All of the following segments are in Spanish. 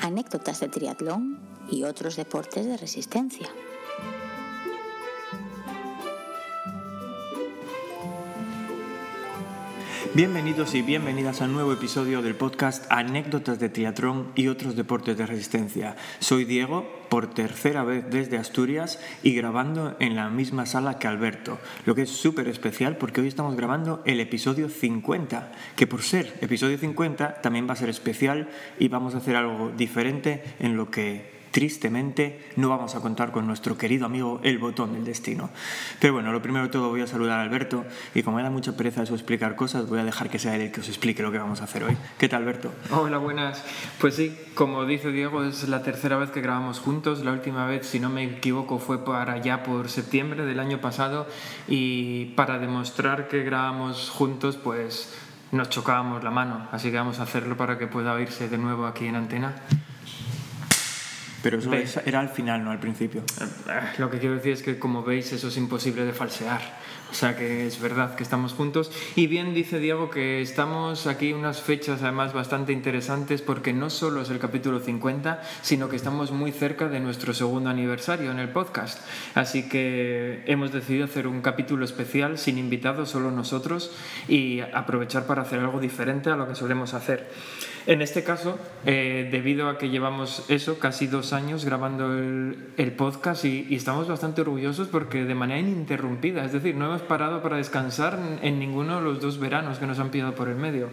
anécdotas de triatlón y otros deportes de resistencia. Bienvenidos y bienvenidas a un nuevo episodio del podcast Anécdotas de Triatlón y otros deportes de resistencia. Soy Diego, por tercera vez desde Asturias y grabando en la misma sala que Alberto, lo que es súper especial porque hoy estamos grabando el episodio 50, que por ser episodio 50 también va a ser especial y vamos a hacer algo diferente en lo que tristemente no vamos a contar con nuestro querido amigo el botón del destino. Pero bueno, lo primero de todo voy a saludar a Alberto y como me da mucha pereza eso explicar cosas, voy a dejar que sea él el que os explique lo que vamos a hacer hoy. ¿Qué tal, Alberto? Hola, buenas. Pues sí, como dice Diego, es la tercera vez que grabamos juntos. La última vez, si no me equivoco, fue para allá por septiembre del año pasado y para demostrar que grabamos juntos, pues nos chocábamos la mano. Así que vamos a hacerlo para que pueda oírse de nuevo aquí en antena. Pero eso era al final, no al principio. Lo que quiero decir es que, como veis, eso es imposible de falsear. O sea que es verdad que estamos juntos. Y bien dice Diego que estamos aquí unas fechas además bastante interesantes porque no solo es el capítulo 50, sino que estamos muy cerca de nuestro segundo aniversario en el podcast. Así que hemos decidido hacer un capítulo especial sin invitados, solo nosotros, y aprovechar para hacer algo diferente a lo que solemos hacer. En este caso, eh, debido a que llevamos eso, casi dos años grabando el, podcast y, y, estamos bastante orgullosos porque de manera ininterrumpida, es decir, no hemos parado para descansar en ninguno de los dos veranos que nos han pillado por el medio.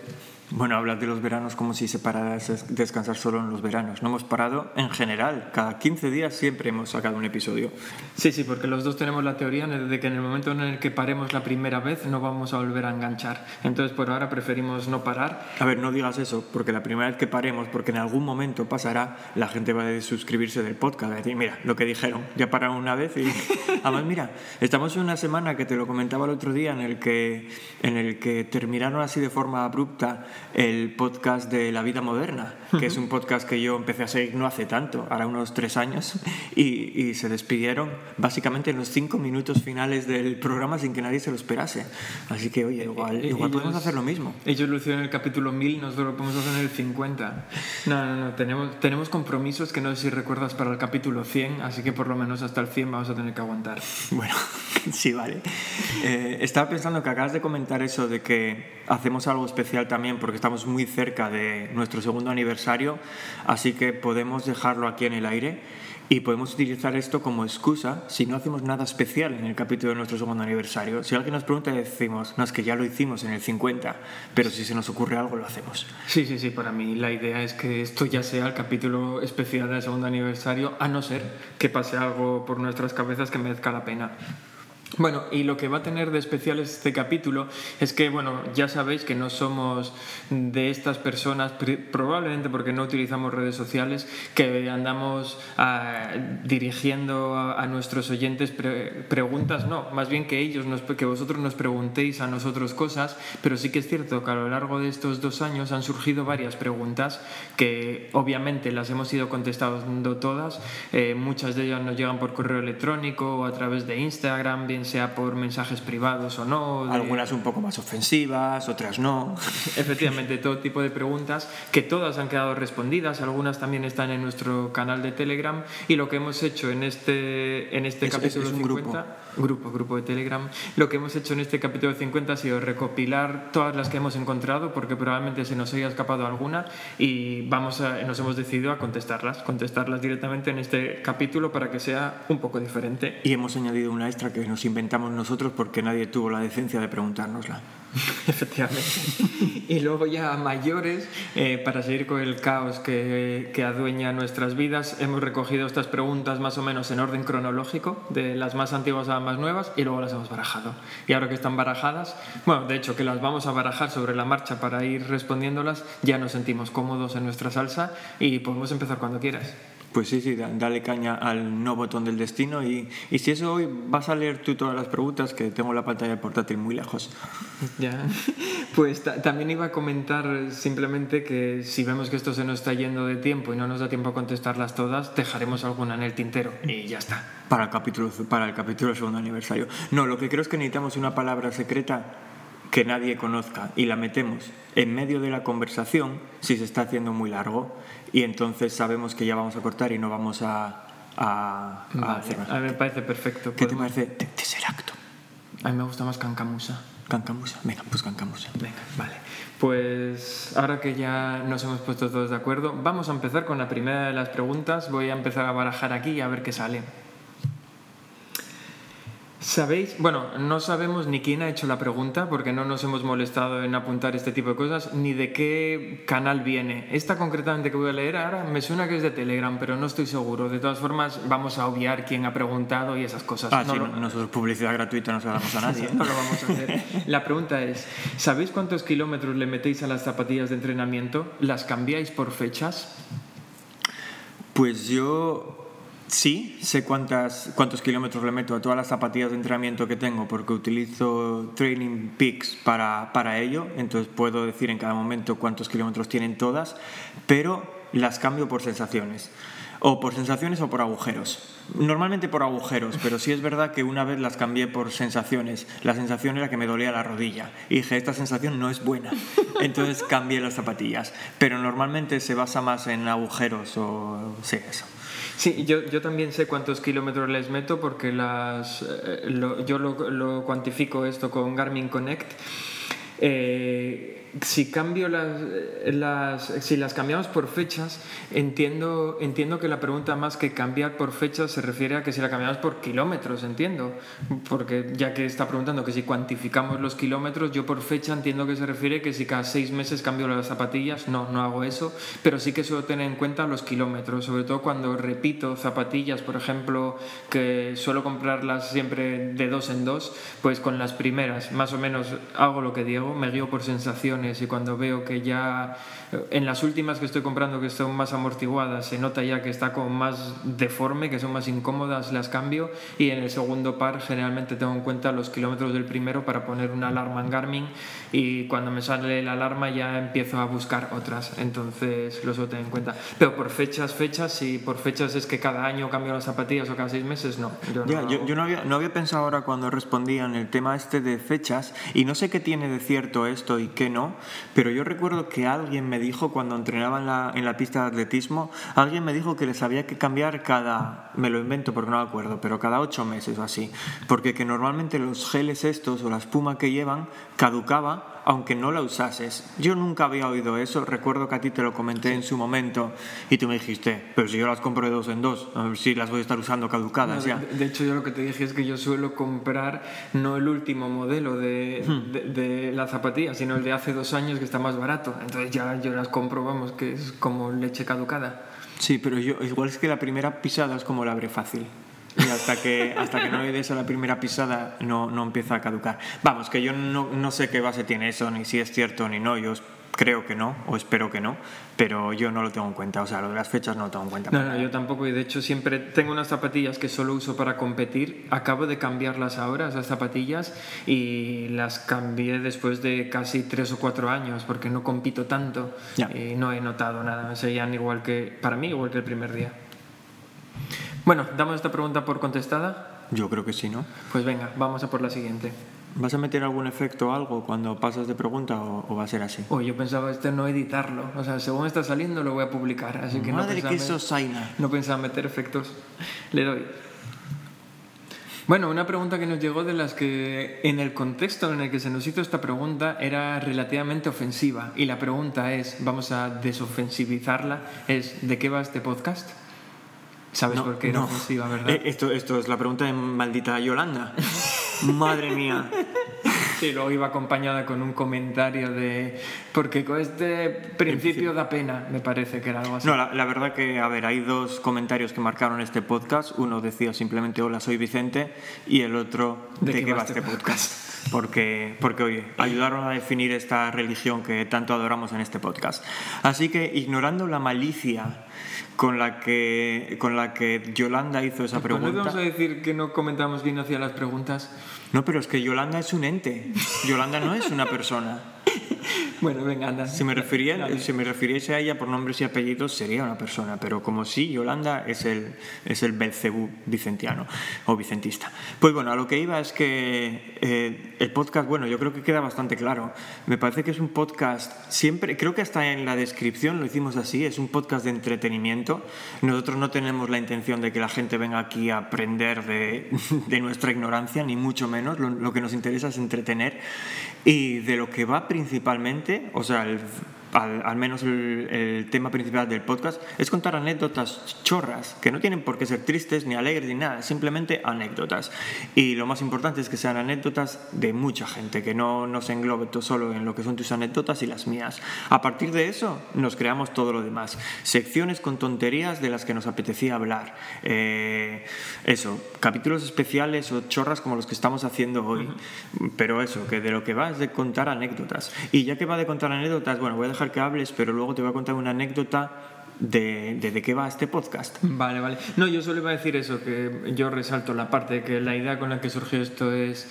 Bueno, hablas de los veranos como si se parara descansar solo en los veranos. No hemos parado en general. Cada 15 días siempre hemos sacado un episodio. Sí, sí, porque los dos tenemos la teoría de que en el momento en el que paremos la primera vez no vamos a volver a enganchar. Entonces, por ahora preferimos no parar. A ver, no digas eso, porque la primera vez que paremos, porque en algún momento pasará, la gente va a suscribirse del podcast. Va a decir, mira, lo que dijeron, ya pararon una vez y... Además, mira, estamos en una semana que te lo comentaba el otro día en el que, en el que terminaron así de forma abrupta el podcast de La Vida Moderna, que es un podcast que yo empecé a seguir no hace tanto, ahora unos tres años, y, y, se despidieron básicamente en los cinco minutos finales del programa sin que nadie se lo esperase. Así que, oye, igual, eh, igual podemos hacer lo mismo. Ellos lo hicieron en el capítulo 1000, nosotros lo podemos hacer en el 50. No, no, no, tenemos, tenemos compromisos que no sé si recuerdas para el capítulo 100, así que por lo menos hasta el 100 vamos a tener que aguantar. Bueno, sí, vale. Eh, estaba pensando que acabas de comentar eso de que hacemos algo especial también porque estamos muy cerca de nuestro segundo aniversario, así que podemos dejarlo aquí en el aire y podemos utilizar esto como excusa si no hacemos nada especial en el capítulo de nuestro segundo aniversario. Si alguien nos pregunta, decimos, no, es que ya lo hicimos en el 50, pero si se nos ocurre algo, lo hacemos. Sí, sí, sí, para mí la idea es que esto ya sea el capítulo especial del segundo aniversario, a no ser que pase algo por nuestras cabezas que merezca la pena. Bueno, y lo que va a tener de especial este capítulo es que, bueno, ya sabéis que no somos de estas personas, probablemente porque no utilizamos redes sociales, que andamos ah, dirigiendo a, nuestros oyentes preguntas, no, más bien que ellos, nos, que vosotros nos preguntéis a nosotros cosas, pero sí que es cierto que a lo largo de estos dos años han surgido varias preguntas que obviamente las hemos ido contestando todas, eh, muchas de ellas nos llegan por correo electrónico o a través de Instagram, sea por mensajes privados o no. Algunas un poco más ofensivas, otras no. Efectivamente, todo tipo de preguntas que todas han quedado respondidas, algunas también están en nuestro canal de Telegram y lo que hemos hecho en este, en este capítulo 50, grupo. grupo, de Telegram, lo que hemos hecho en este capítulo 50 ha sido recopilar todas las que hemos encontrado porque probablemente se nos haya escapado alguna y vamos a, nos hemos decidido a contestarlas, contestarlas directamente en este capítulo para que sea un poco diferente. Y hemos añadido una extra que nos inventamos nosotros porque nadie tuvo la decencia de preguntárnosla. Efectivamente. y luego ya mayores, eh, para seguir con el caos que, que, adueña nuestras vidas, hemos recogido estas preguntas más o menos en orden cronológico, de las más antiguas a las más nuevas, y luego las hemos barajado. Y ahora que están barajadas, bueno, de hecho que las vamos a barajar sobre la marcha para ir respondiéndolas, ya nos sentimos cómodos en nuestra salsa y podemos empezar cuando quieras. Pues sí, sí, dale caña al no botón del destino y, y, si eso hoy vas a leer tú todas las preguntas que tengo la pantalla portátil muy lejos. Ya, pues también iba a comentar simplemente que si vemos que esto se nos está yendo de tiempo y no nos da tiempo a contestarlas todas, dejaremos alguna en el tintero y ya está. Para el capítulo, para el capítulo segundo aniversario. No, lo que creo es que necesitamos una palabra secreta que nadie conozca y la metemos en medio de la conversación si se está haciendo muy largo y entonces sabemos que ya vamos a cortar y no vamos a, a, a Vale, hacer más. a mí me parece perfecto. ¿Qué te Podemos- parece Te- Tesseracto? A mí me gusta más Cancamusa. Cancamusa. Venga, pues Cancamusa. Venga, vale. Pues ahora que ya nos hemos puesto todos de acuerdo, vamos a empezar con la primera de las preguntas. Voy a empezar a barajar aquí y a ver qué sale. ¿Sabéis? Bueno, no sabemos ni quién ha hecho la pregunta porque no nos hemos molestado en apuntar este tipo de cosas ni de qué canal viene. Esta concretamente que voy a leer ahora me suena que es de Telegram, pero no estoy seguro. De todas formas, vamos a obviar quién ha preguntado y esas cosas. Ah, No sí, lo- nosotros publicidad gratuita no se la damos a nadie. no lo vamos a hacer. La pregunta es, ¿sabéis cuántos kilómetros le metéis a las zapatillas de entrenamiento? ¿Las cambiáis por fechas? Pues yo sí, sé cuántas, cuántos kilómetros le meto a todas las zapatillas de entrenamiento que tengo porque utilizo Training Peaks para, para ello, entonces puedo decir en cada momento cuántos kilómetros tienen todas, pero las cambio por sensaciones. O por sensaciones o por agujeros. Normalmente por agujeros, pero sí es verdad que una vez las cambié por sensaciones. La sensación era que me dolía la rodilla. Y dije, esta sensación no es buena. Entonces cambié las zapatillas. Pero normalmente se basa más en agujeros o... Sí, eso. Sí, yo, yo también sé cuántos kilómetros les meto porque las, eh, lo- yo lo, lo cuantifico esto con Garmin Connect. Eh, si cambio las, eh, las si las cambiamos por fechas entiendo entiendo que la pregunta más que cambiar por fechas se refiere a que si la cambiamos por kilómetros entiendo. Porque ya que está preguntando que si cuantificamos los kilómetros yo por fecha entiendo que se refiere que si cada seis meses cambio las zapatillas no no hago eso. Pero sí que suelo tener en cuenta los kilómetros sobre todo cuando repito zapatillas por ejemplo que suelo comprarlas siempre de dos en dos pues con las primeras. Más o menos hago lo que digo me guío por sensaciones y cuando veo que ya en las últimas que estoy comprando que son más amortiguadas se nota ya que está como más deforme que son más incómodas las cambio. Y en el segundo par generalmente tengo en cuenta los kilómetros del primero para poner una alarma en Garmin y cuando me sale la alarma ya empiezo a buscar otras. Entonces lo suelo tener en cuenta. Pero por fechas fechas si por fechas es que cada año cambio las zapatillas o cada seis meses no. Yo no Ya, yo, yo no, había, no había pensado ahora cuando respondía en el tema este de fechas y no sé qué tiene de cierto esto y qué no, pero yo recuerdo que alguien me dijo cuando entrenaba en la, pista de atletismo, alguien me dijo que les había que cambiar cada, me lo invento porque no me acuerdo, pero cada ocho meses o así, porque que normalmente los geles estos o la espuma que llevan caducaba aunque no la usases. Yo nunca había oído eso, recuerdo que a ti te lo comenté en su momento y tú me dijiste, pero si yo las compro de dos en dos, a ver si las voy a estar usando caducadas No, ya. de, de hecho, yo lo que te dije es que yo suelo comprar no el último modelo de, Hmm. de, de la zapatilla, sino el de hace dos años que está más barato. Entonces ya yo las compro, vamos, que es como leche caducada. Sí, pero yo igual es que la primera pisada es como la abre fácil. Y hasta que, hasta que no le des a la primera pisada no, no empieza a caducar. Vamos, que yo no, no sé qué base tiene eso, ni si es cierto ni no. Yo creo que no, o espero que no, pero yo no lo tengo en cuenta. O sea, lo de las fechas no lo tengo en cuenta. No, no, yo tampoco. Y de hecho siempre tengo unas zapatillas que solo uso para competir. Acabo de cambiarlas ahora, esas zapatillas, y las cambié después de casi tres o cuatro años porque no compito tanto Ya. y no he notado nada. Me seguían igual que, para mí, igual que el primer día. Bueno, damos esta pregunta por contestada. Yo creo que sí, ¿no? Pues venga, vamos a por la siguiente. ¿Vas a meter algún efecto o algo cuando pasas de pregunta o, o va a ser así? Oh, yo pensaba este no editarlo. O sea, según está saliendo lo voy a publicar. Así que no Madre pensaba que met- sosaina. No pensaba meter efectos. Le doy. Bueno, una pregunta que nos llegó de las que en el contexto en el que se nos hizo esta pregunta era relativamente ofensiva. Y la pregunta es, vamos a desofensivizarla, es ¿de qué va este podcast? ¿Sabes por qué era ofensiva, verdad? Eh, esto, esto es la pregunta de maldita Yolanda. Madre mía. Sí, luego iba acompañada con un comentario de... Porque con este principio da pena, me parece que era algo así. No, la, la verdad que, a ver, hay dos comentarios que marcaron este podcast. Uno decía simplemente hola, soy Vicente y el otro de, qué va este podcast. Porque, porque, oye, ayudaron a definir esta religión que tanto adoramos en este podcast. Así que, ignorando la malicia con la que, con la que Yolanda hizo esa Pues no pregunta... vamos a decir que no comentamos bien hacia las preguntas. No, pero es que Yolanda es un ente. Yolanda no es una persona. Bueno, venga, anda. Si me, refería, si me refiriese a ella por nombres y apellidos, sería una persona, pero como sí, Yolanda es el, es el Belcebú vicentiano o vicentista. Pues bueno, a lo que iba es que eh, El podcast, bueno, yo creo que queda bastante claro. Me parece que es un podcast, siempre, creo que hasta en la descripción lo hicimos así, es un podcast de entretenimiento. Nosotros no tenemos la intención de que la gente venga aquí a aprender de, de nuestra ignorancia, ni mucho menos. Lo, lo que nos interesa es entretener. Y de lo que va principalmente, o sea, el al, menos el, tema principal del podcast, es contar anécdotas chorras, que no tienen por qué ser tristes, ni alegres, ni nada, simplemente anécdotas. Y lo más importante es que sean anécdotas de mucha gente, que no nos englobe todo solo en lo que son tus anécdotas y las mías. A partir de eso, nos creamos todo lo demás. Secciones con tonterías de las que nos apetecía hablar. Eh, eso, capítulos especiales o chorras como los que estamos haciendo hoy. Pero eso, que de lo que va es de contar anécdotas. Y ya que va de contar anécdotas, bueno, voy a dejar que hables, pero luego te voy a contar una anécdota de, de, qué va este podcast. Vale, vale. No, yo solo iba a decir eso, que yo resalto la parte de que la idea con la que surgió esto es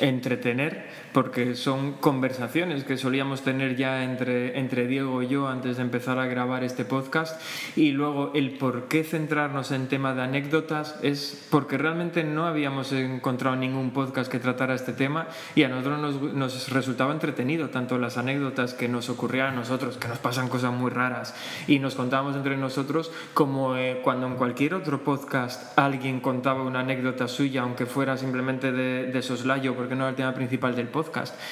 entretener porque son conversaciones que solíamos tener ya entre, entre Diego y yo antes de empezar a grabar este podcast. Y luego el por qué centrarnos en tema de anécdotas es porque realmente no habíamos encontrado ningún podcast que tratara este tema y a nosotros nos, nos resultaba entretenido tanto las anécdotas que nos ocurrían a nosotros, que nos pasan cosas muy raras y nos contábamos entre nosotros como eh, cuando en cualquier otro podcast alguien contaba una anécdota suya aunque fuera simplemente de, de soslayo porque no era el tema principal del podcast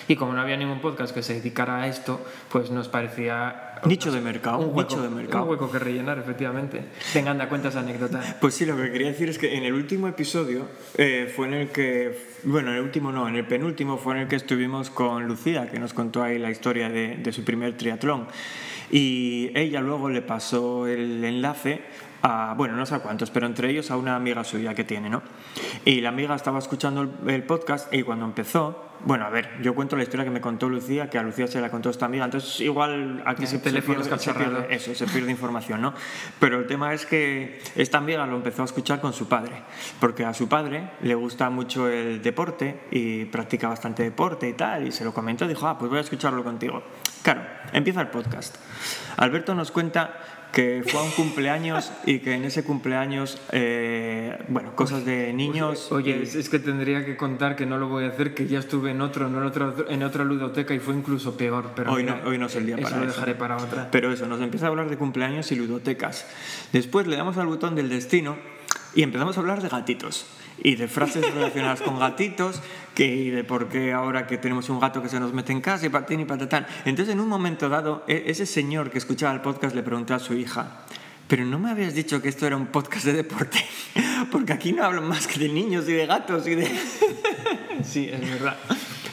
y como no había ningún podcast que se dedicara a esto, pues nos parecía... Nicho de mercado, un hueco, nicho de mercado. Un hueco que rellenar, efectivamente. Tengan de cuenta esa anécdota. Pues sí, lo que quería decir es que en el último episodio eh, fue en el que, bueno, en el último no, en el penúltimo fue en el que estuvimos con Lucía, que nos contó ahí la historia de, de su primer triatlón. Y ella luego le pasó el enlace a, bueno, no sé a cuántos, pero entre ellos a una amiga suya que tiene, ¿no? Y la amiga estaba escuchando el, podcast y cuando empezó, bueno, a ver, yo cuento la historia que me contó Lucía, que a Lucía se la contó esta amiga, entonces igual aquí se, teléfono se, pierde, eso, se pierde información, ¿no? Pero el tema es que esta amiga lo empezó a escuchar con su padre, porque a su padre le gusta mucho el deporte y practica bastante deporte y tal, y se lo comentó y dijo, ah, pues voy a escucharlo contigo. Claro, empieza el podcast. Alberto nos cuenta que fue a un cumpleaños y que en ese cumpleaños, eh, bueno, cosas de niños. Oye, es, que tendría que contar que no lo voy a hacer, que ya estuve en otro, en otro, en otra ludoteca y fue incluso peor. Pero hoy, no, hoy no es el día para eso. lo dejaré para otra. Pero eso, nos empieza a hablar de cumpleaños y ludotecas. Después le damos al botón del destino y empezamos a hablar de gatitos y de frases relacionadas con gatitos, que, y de por qué ahora que tenemos un gato que se nos mete en casa y patín y patatán. Entonces, en un momento dado, e, ese señor que escuchaba el podcast le preguntó a su hija, pero no me habías dicho que esto era un podcast de deporte, porque aquí no hablan más que de niños y de gatos y de... sí, es verdad.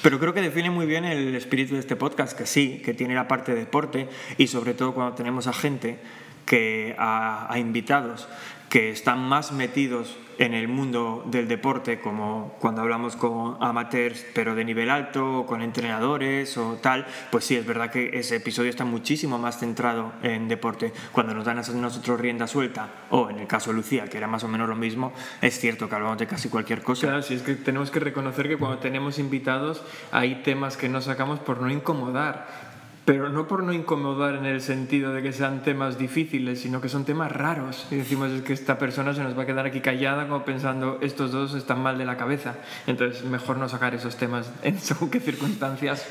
Pero creo que define muy bien el espíritu de este podcast, que sí, que tiene la parte de deporte y sobre todo cuando tenemos a gente que a, a invitados que están más metidos en el mundo del deporte, como cuando hablamos con amateurs, pero de nivel alto, o con entrenadores o tal, pues sí, es verdad que ese episodio está muchísimo más centrado en deporte. Cuando nos dan a nosotros rienda suelta, o en el caso de Lucía, que era más o menos lo mismo, es cierto que hablamos de casi cualquier cosa. Claro, sí, es que tenemos que reconocer que cuando tenemos invitados hay temas que no sacamos por no incomodar pero no por no incomodar en el sentido de que sean temas difíciles, sino que son temas raros. Y decimos es que esta persona se nos va a quedar aquí callada como pensando estos dos están mal de la cabeza. Entonces, mejor no sacar esos temas en según qué circunstancias.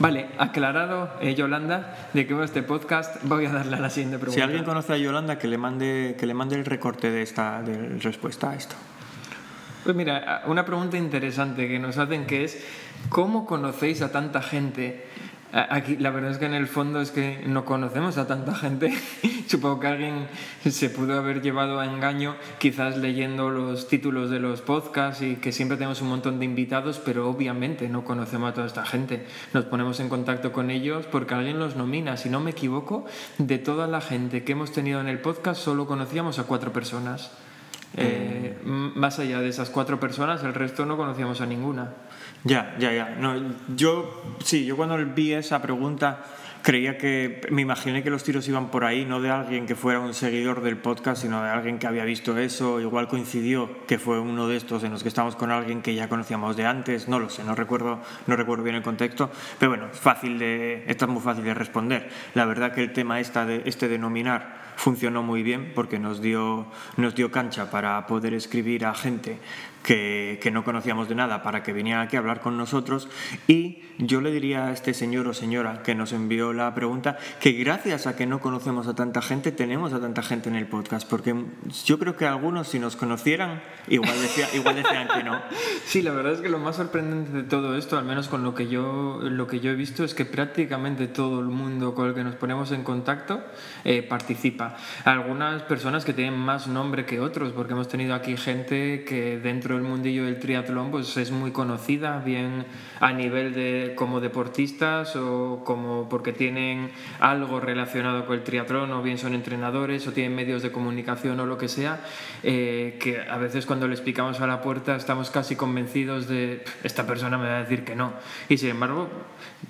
Vale, aclarado eh, Yolanda de que va este podcast, voy a darle a la siguiente pregunta. Si alguien conoce a Yolanda, que le mande, que le mande el recorte de esta de respuesta a esto. Pues mira, una pregunta interesante que nos hacen que es ¿cómo conocéis a tanta gente? Aquí la verdad es que en el fondo es que no conocemos a tanta gente. Supongo que alguien se pudo haber llevado a engaño quizás leyendo los títulos de los podcasts y que siempre tenemos un montón de invitados, pero obviamente no conocemos a toda esta gente. Nos ponemos en contacto con ellos porque alguien los nomina. Si no me equivoco, de toda la gente que hemos tenido en el podcast solo conocíamos a cuatro personas. Eh, más allá de esas cuatro personas, el resto no conocíamos a ninguna. Ya, ya, ya. No, yo, sí, yo cuando vi esa pregunta creía que, me imaginé que los tiros iban por ahí, no de alguien que fuera un seguidor del podcast, sino de alguien que había visto eso, igual coincidió que fue uno de estos en los que estamos con alguien que ya conocíamos de antes, no lo sé, no recuerdo, no recuerdo bien el contexto, pero bueno, fácil de, esto es muy fácil de responder. La verdad que el tema esta de, este denominar funcionó muy bien porque nos dio, nos dio cancha para poder escribir a gente que, que, no conocíamos de nada para que viniera aquí a hablar con nosotros y yo le diría a este señor o señora que nos envió la pregunta que gracias a que no conocemos a tanta gente tenemos a tanta gente en el podcast porque yo creo que algunos si nos conocieran igual, decía, igual decían que no. Sí, la verdad es que lo más sorprendente de todo esto, al menos con lo que yo, lo que yo he visto, es que prácticamente todo el mundo con el que nos ponemos en contacto eh, participa. Algunas personas que tienen más nombre que otros, porque hemos tenido aquí gente que dentro del mundillo del triatlón pues es muy conocida, bien a nivel de como deportistas o como porque tienen algo relacionado con el triatlón o bien son entrenadores o tienen medios de comunicación o lo que sea, eh, que a veces cuando les picamos a la puerta estamos casi convencidos de esta persona me va a decir que no. Y sin embargo,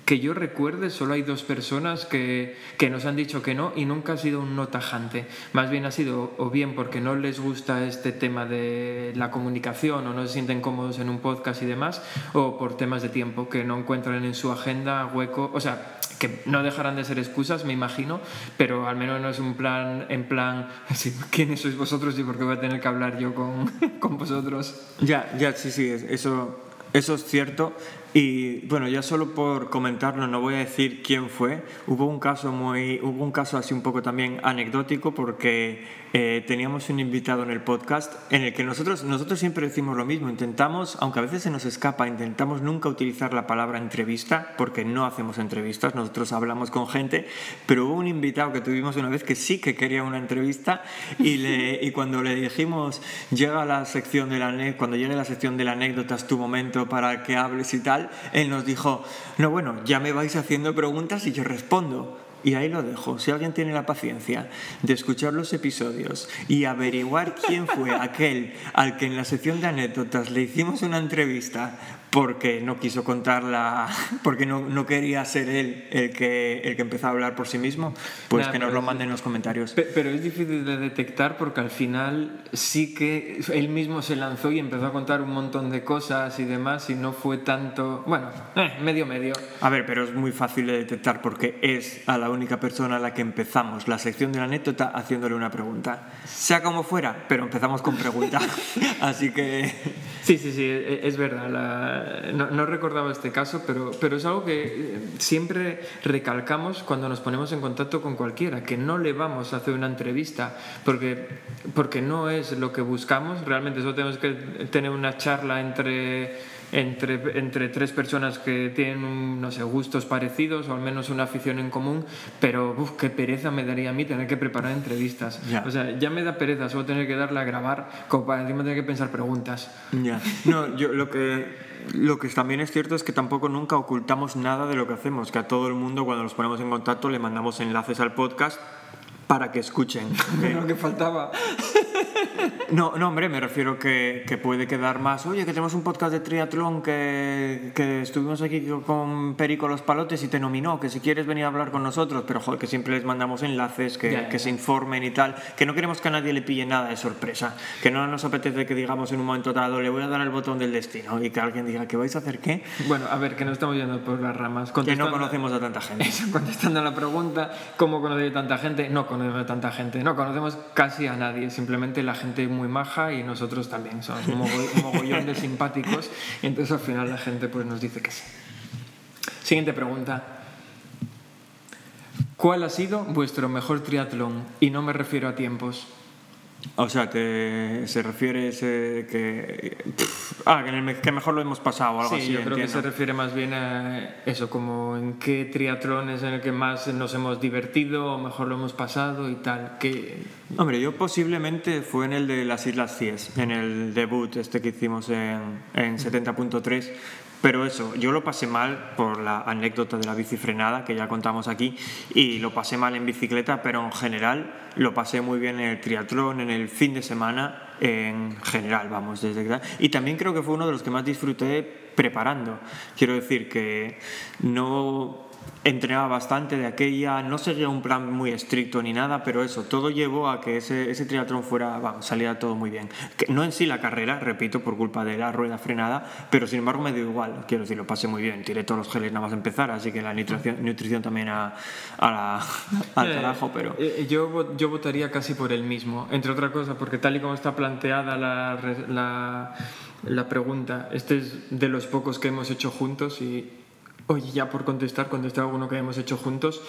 que yo recuerde, solo hay dos personas que, que nos han dicho que no y nunca ha sido un no tajante. Más bien ha sido o bien porque no les gusta este tema de la comunicación o no se sienten cómodos en un podcast y demás, o por temas de tiempo, que no encuentran en su agenda hueco, o sea, que no dejarán de ser excusas, me imagino, pero al menos no es un plan en plan, ¿quiénes sois vosotros y por qué voy a tener que hablar yo con, con vosotros? Ya, ya, sí, sí, eso, eso es cierto. Y bueno, ya solo por comentarlo, no voy a decir quién fue. Hubo un caso muy, hubo un caso así un poco también anecdótico porque eh, teníamos un invitado en el podcast en el que nosotros, nosotros siempre decimos lo mismo. Intentamos, aunque a veces se nos escapa, intentamos nunca utilizar la palabra entrevista porque no hacemos entrevistas. Nosotros hablamos con gente, pero hubo un invitado que tuvimos una vez que sí que quería una entrevista y, le, y cuando le dijimos llega la sección de la cuando llegue la sección de la anécdota es tu momento para que hables y tal él nos dijo, no, bueno, ya me vais haciendo preguntas y yo respondo. Y ahí lo dejo. Si alguien tiene la paciencia de escuchar los episodios y averiguar quién fue aquel al que en la sección de anécdotas le hicimos una entrevista porque no quiso contarla, porque no, no, quería ser él el que, el que empezó a hablar por sí mismo, pues que nos lo manden en los comentarios. Pero es difícil de detectar porque al final sí que él mismo se lanzó y empezó a contar un montón de cosas y demás y no fue tanto, bueno, eh, medio medio. A ver, pero es muy fácil de detectar porque es a la única persona a la que empezamos la sección de la anécdota haciéndole una pregunta. Sea como fuera, pero empezamos con pregunta. Así que... Sí, sí, sí, e, es verdad. La no, recordaba este caso, pero, pero es algo que eh, siempre recalcamos cuando nos ponemos en contacto con cualquiera, que no le vamos a hacer una entrevista, porque, porque no es lo que buscamos, realmente solo tenemos que tener una charla entre entre, entre tres personas que tienen, no sé, gustos parecidos o al menos una afición en común, pero uf, qué pereza me daría a mí tener que preparar entrevistas. O sea, ya me da pereza solo tener que darle a grabar como para encima tener que pensar preguntas. Ya. No, yo lo que lo que también es cierto es que tampoco nunca ocultamos nada de lo que hacemos, que a todo el mundo cuando nos ponemos en contacto le mandamos enlaces al podcast para que escuchen. Lo que faltaba. No, no, hombre, me refiero que, que, puede quedar más. Oye, que tenemos un podcast de triatlón que, que, estuvimos aquí con Perico Los Palotes y te nominó, que si quieres venir a hablar con nosotros, pero joder, que siempre les mandamos enlaces, que, que se informen y tal, que no queremos que a nadie le pille nada de sorpresa, que no nos apetece que digamos en un momento dado, le voy a dar el botón del destino y que alguien diga, ¿qué vais a hacer qué? Bueno, a ver, que no estamos yendo por las ramas. Que no conocemos a tanta gente. contestando a la pregunta, ¿cómo conocer a tanta gente? No conocemos a tanta gente, no conocemos casi a nadie, simplemente la gente muy maja y nosotros también somos un mogollón de simpáticos entonces al final la gente pues nos dice que sí. Siguiente pregunta. ¿Cuál ha sido vuestro mejor triatlón? Y no me refiero a tiempos. O sea, que se refiere ese que. ah, que, en el, que mejor lo hemos pasado o algo así. Sí, yo creo que se refiere más bien a eso, como en qué triatlón es en el que más nos hemos divertido o mejor lo hemos pasado y tal. Que... Hombre, yo posiblemente fue en el de las Islas Cies, en el debut este que hicimos en, en 70.3 pero eso, yo lo pasé mal por la anécdota de la bici frenada que ya contamos aquí y lo pasé mal en bicicleta, pero en general lo pasé muy bien en el triatlón, en el fin de semana, en general, vamos, desde Y también creo que fue uno de los que más disfruté preparando. Quiero decir que no entrenaba bastante de aquella, no seguía un plan muy estricto ni nada, pero eso, todo llevó a que ese, ese triatlón fuera, vamos, saliera todo muy bien. Que no en sí la carrera, repito, por culpa de la rueda frenada, pero sin embargo me dio igual, quiero decir, lo pasé muy bien, tiré todos los geles nada más empezar, así que la nutrición, nutrición también a, a la, al eh, carajo, pero... Eh, yo, yo votaría casi por el mismo, entre otras cosas, porque tal y como está planteada la, la la pregunta. Este es de los pocos que hemos hecho juntos y, oye, ya por contestar, contesté alguno que hemos hecho juntos.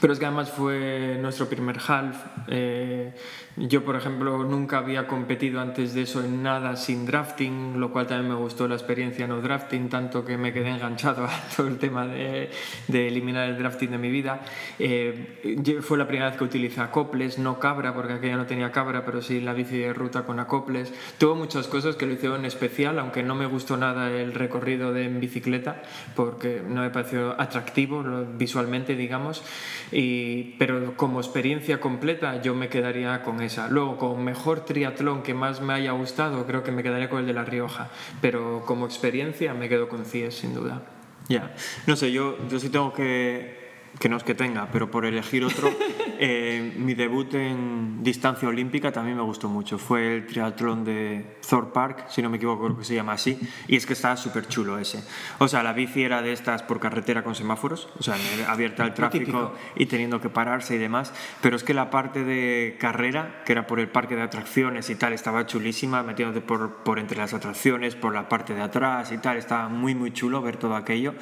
Pero es que además fue nuestro primer half. Eh, yo, por ejemplo, nunca había competido antes de eso en nada sin drafting, lo cual también me gustó la experiencia no drafting, tanto que me quedé enganchado a todo el tema de, de eliminar el drafting de mi vida. Eh, fue la primera vez que utilicé acoples, no cabra, porque aquella no tenía cabra, pero sí la bici de ruta con acoples. Tuvo muchas cosas que lo hicieron especial, aunque no me gustó nada el recorrido de en bicicleta, porque no me pareció atractivo visualmente, digamos. Y, pero como experiencia completa, yo me quedaría con Luego, con mejor triatlón que más me haya gustado, creo que me quedaría con el de La Rioja. Pero como experiencia me quedo con CIES, sin duda. Ya, no sé, yo, yo sí tengo que que no es que tenga, pero por elegir otro, eh, mi debut en distancia olímpica también me gustó mucho. Fue el triatlón de Thor Park, si no me equivoco, creo que se llama así, y es que estaba súper chulo ese. O sea, la bici era de estas por carretera con semáforos, o sea, abierta al tráfico y teniendo que pararse y demás, pero es que la parte de carrera, que era por el parque de atracciones y tal, estaba chulísima, metiéndote por, por entre las atracciones, por la parte de atrás y tal, estaba muy, muy chulo ver todo aquello.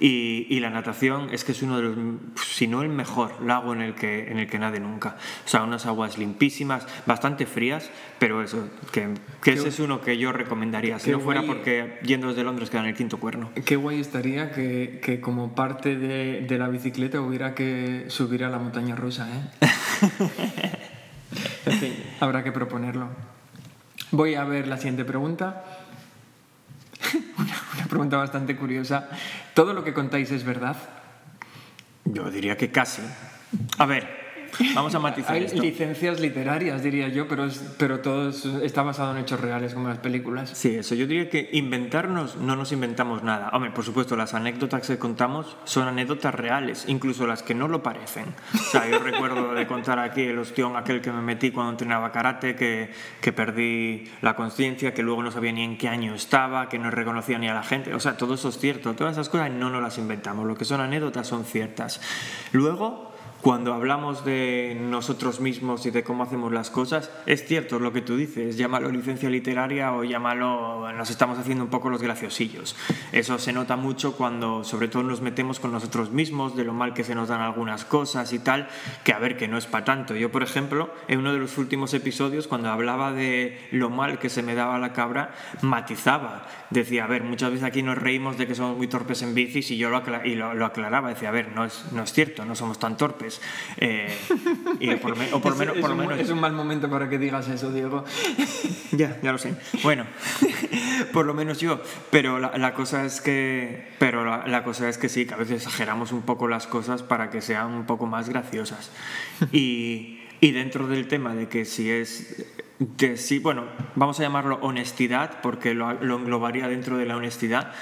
Y, y la natación es que es uno de los si no el mejor lago en el que, en el que nade nunca. O sea, unas aguas limpísimas, bastante frías, pero eso, que, que ese es uno que yo recomendaría, si no fuera porque yendo desde Londres queda en el quinto cuerno. Qué guay estaría que, que como parte de, de, la bicicleta hubiera que subir a la montaña rusa, ¿eh? en fin, habrá que proponerlo. Voy a ver la siguiente pregunta. una, una pregunta bastante curiosa. ¿Todo lo que contáis es verdad? Yo diría que casi. A ver, Vamos a matizar Hay licencias literarias, diría yo, pero, pero todo está basado en hechos reales, como las películas. Sí, eso. Yo diría que inventarnos, no nos inventamos nada. Hombre, por supuesto, las anécdotas que contamos son anécdotas reales, incluso las que no lo parecen. O sea, yo recuerdo de contar aquí el ostión aquel que me metí cuando entrenaba karate, que, que perdí la conciencia, que luego no sabía ni en qué año estaba, que no reconocía ni a la gente. O sea, todo eso es cierto. Todas esas cosas no nos las inventamos. Lo que son anécdotas son ciertas. Luego cuando hablamos de nosotros mismos y de cómo hacemos las cosas, es cierto lo que tú dices, llámalo licencia literaria o llámalo, nos estamos haciendo un poco los graciosillos. Eso se nota mucho cuando sobre todo nos metemos con nosotros mismos, de lo mal que se nos dan algunas cosas y tal, que a ver, que no es para tanto. Yo, por ejemplo, en uno de los últimos episodios, cuando hablaba de lo mal que se me daba la cabra, matizaba. Decía, a ver, muchas veces aquí nos reímos de que somos muy torpes en bicis y yo lo, y lo, aclaraba. Decía, a ver, no es, no es cierto, no somos tan torpes eh, y por o por, menos, es, un, es un mal momento para que digas eso, Diego. ya, ya lo sé. Bueno, por lo menos yo. Pero la, la cosa es que. Pero la, la, cosa es que sí, que a veces exageramos un poco las cosas para que sean un poco más graciosas. Y, y dentro del tema de que si es. De si, bueno, vamos a llamarlo honestidad, porque lo, lo englobaría dentro de la honestidad,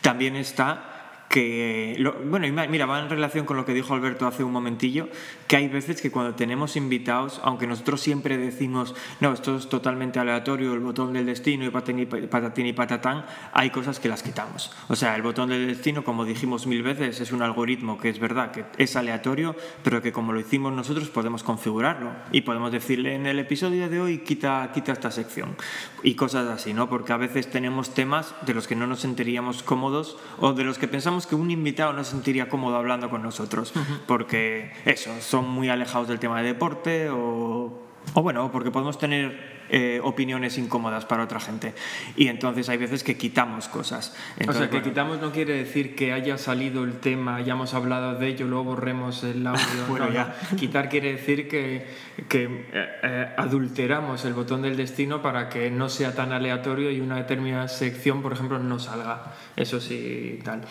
también está que, bueno, mira, va en relación con lo que dijo Alberto hace un momentillo, que hay veces que cuando tenemos invitados, aunque nosotros siempre decimos, no, esto es totalmente aleatorio, el botón del destino y patatín y patatán, hay cosas que las quitamos. O sea, el botón del destino, como dijimos mil veces, es un algoritmo que es verdad, que es aleatorio, pero que como lo hicimos nosotros podemos configurarlo y podemos decirle en el episodio de hoy, quita, quita esta sección y cosas así, ¿no? Porque a veces tenemos temas de los que no nos sentiríamos cómodos o de los que pensamos que un invitado no se sentiría cómodo hablando con nosotros, porque eso, son muy alejados del tema de deporte o, o bueno, porque podemos tener eh, opiniones incómodas para otra gente. Y entonces hay veces que quitamos cosas. o sea, que quitamos no quiere decir que haya salido el tema, hayamos hablado de ello, luego borremos el audio. bueno, ya. Quitar quiere decir que, que eh, eh, adulteramos el botón del destino para que no sea tan aleatorio y una determinada sección, por ejemplo, no salga. Eso sí, tal.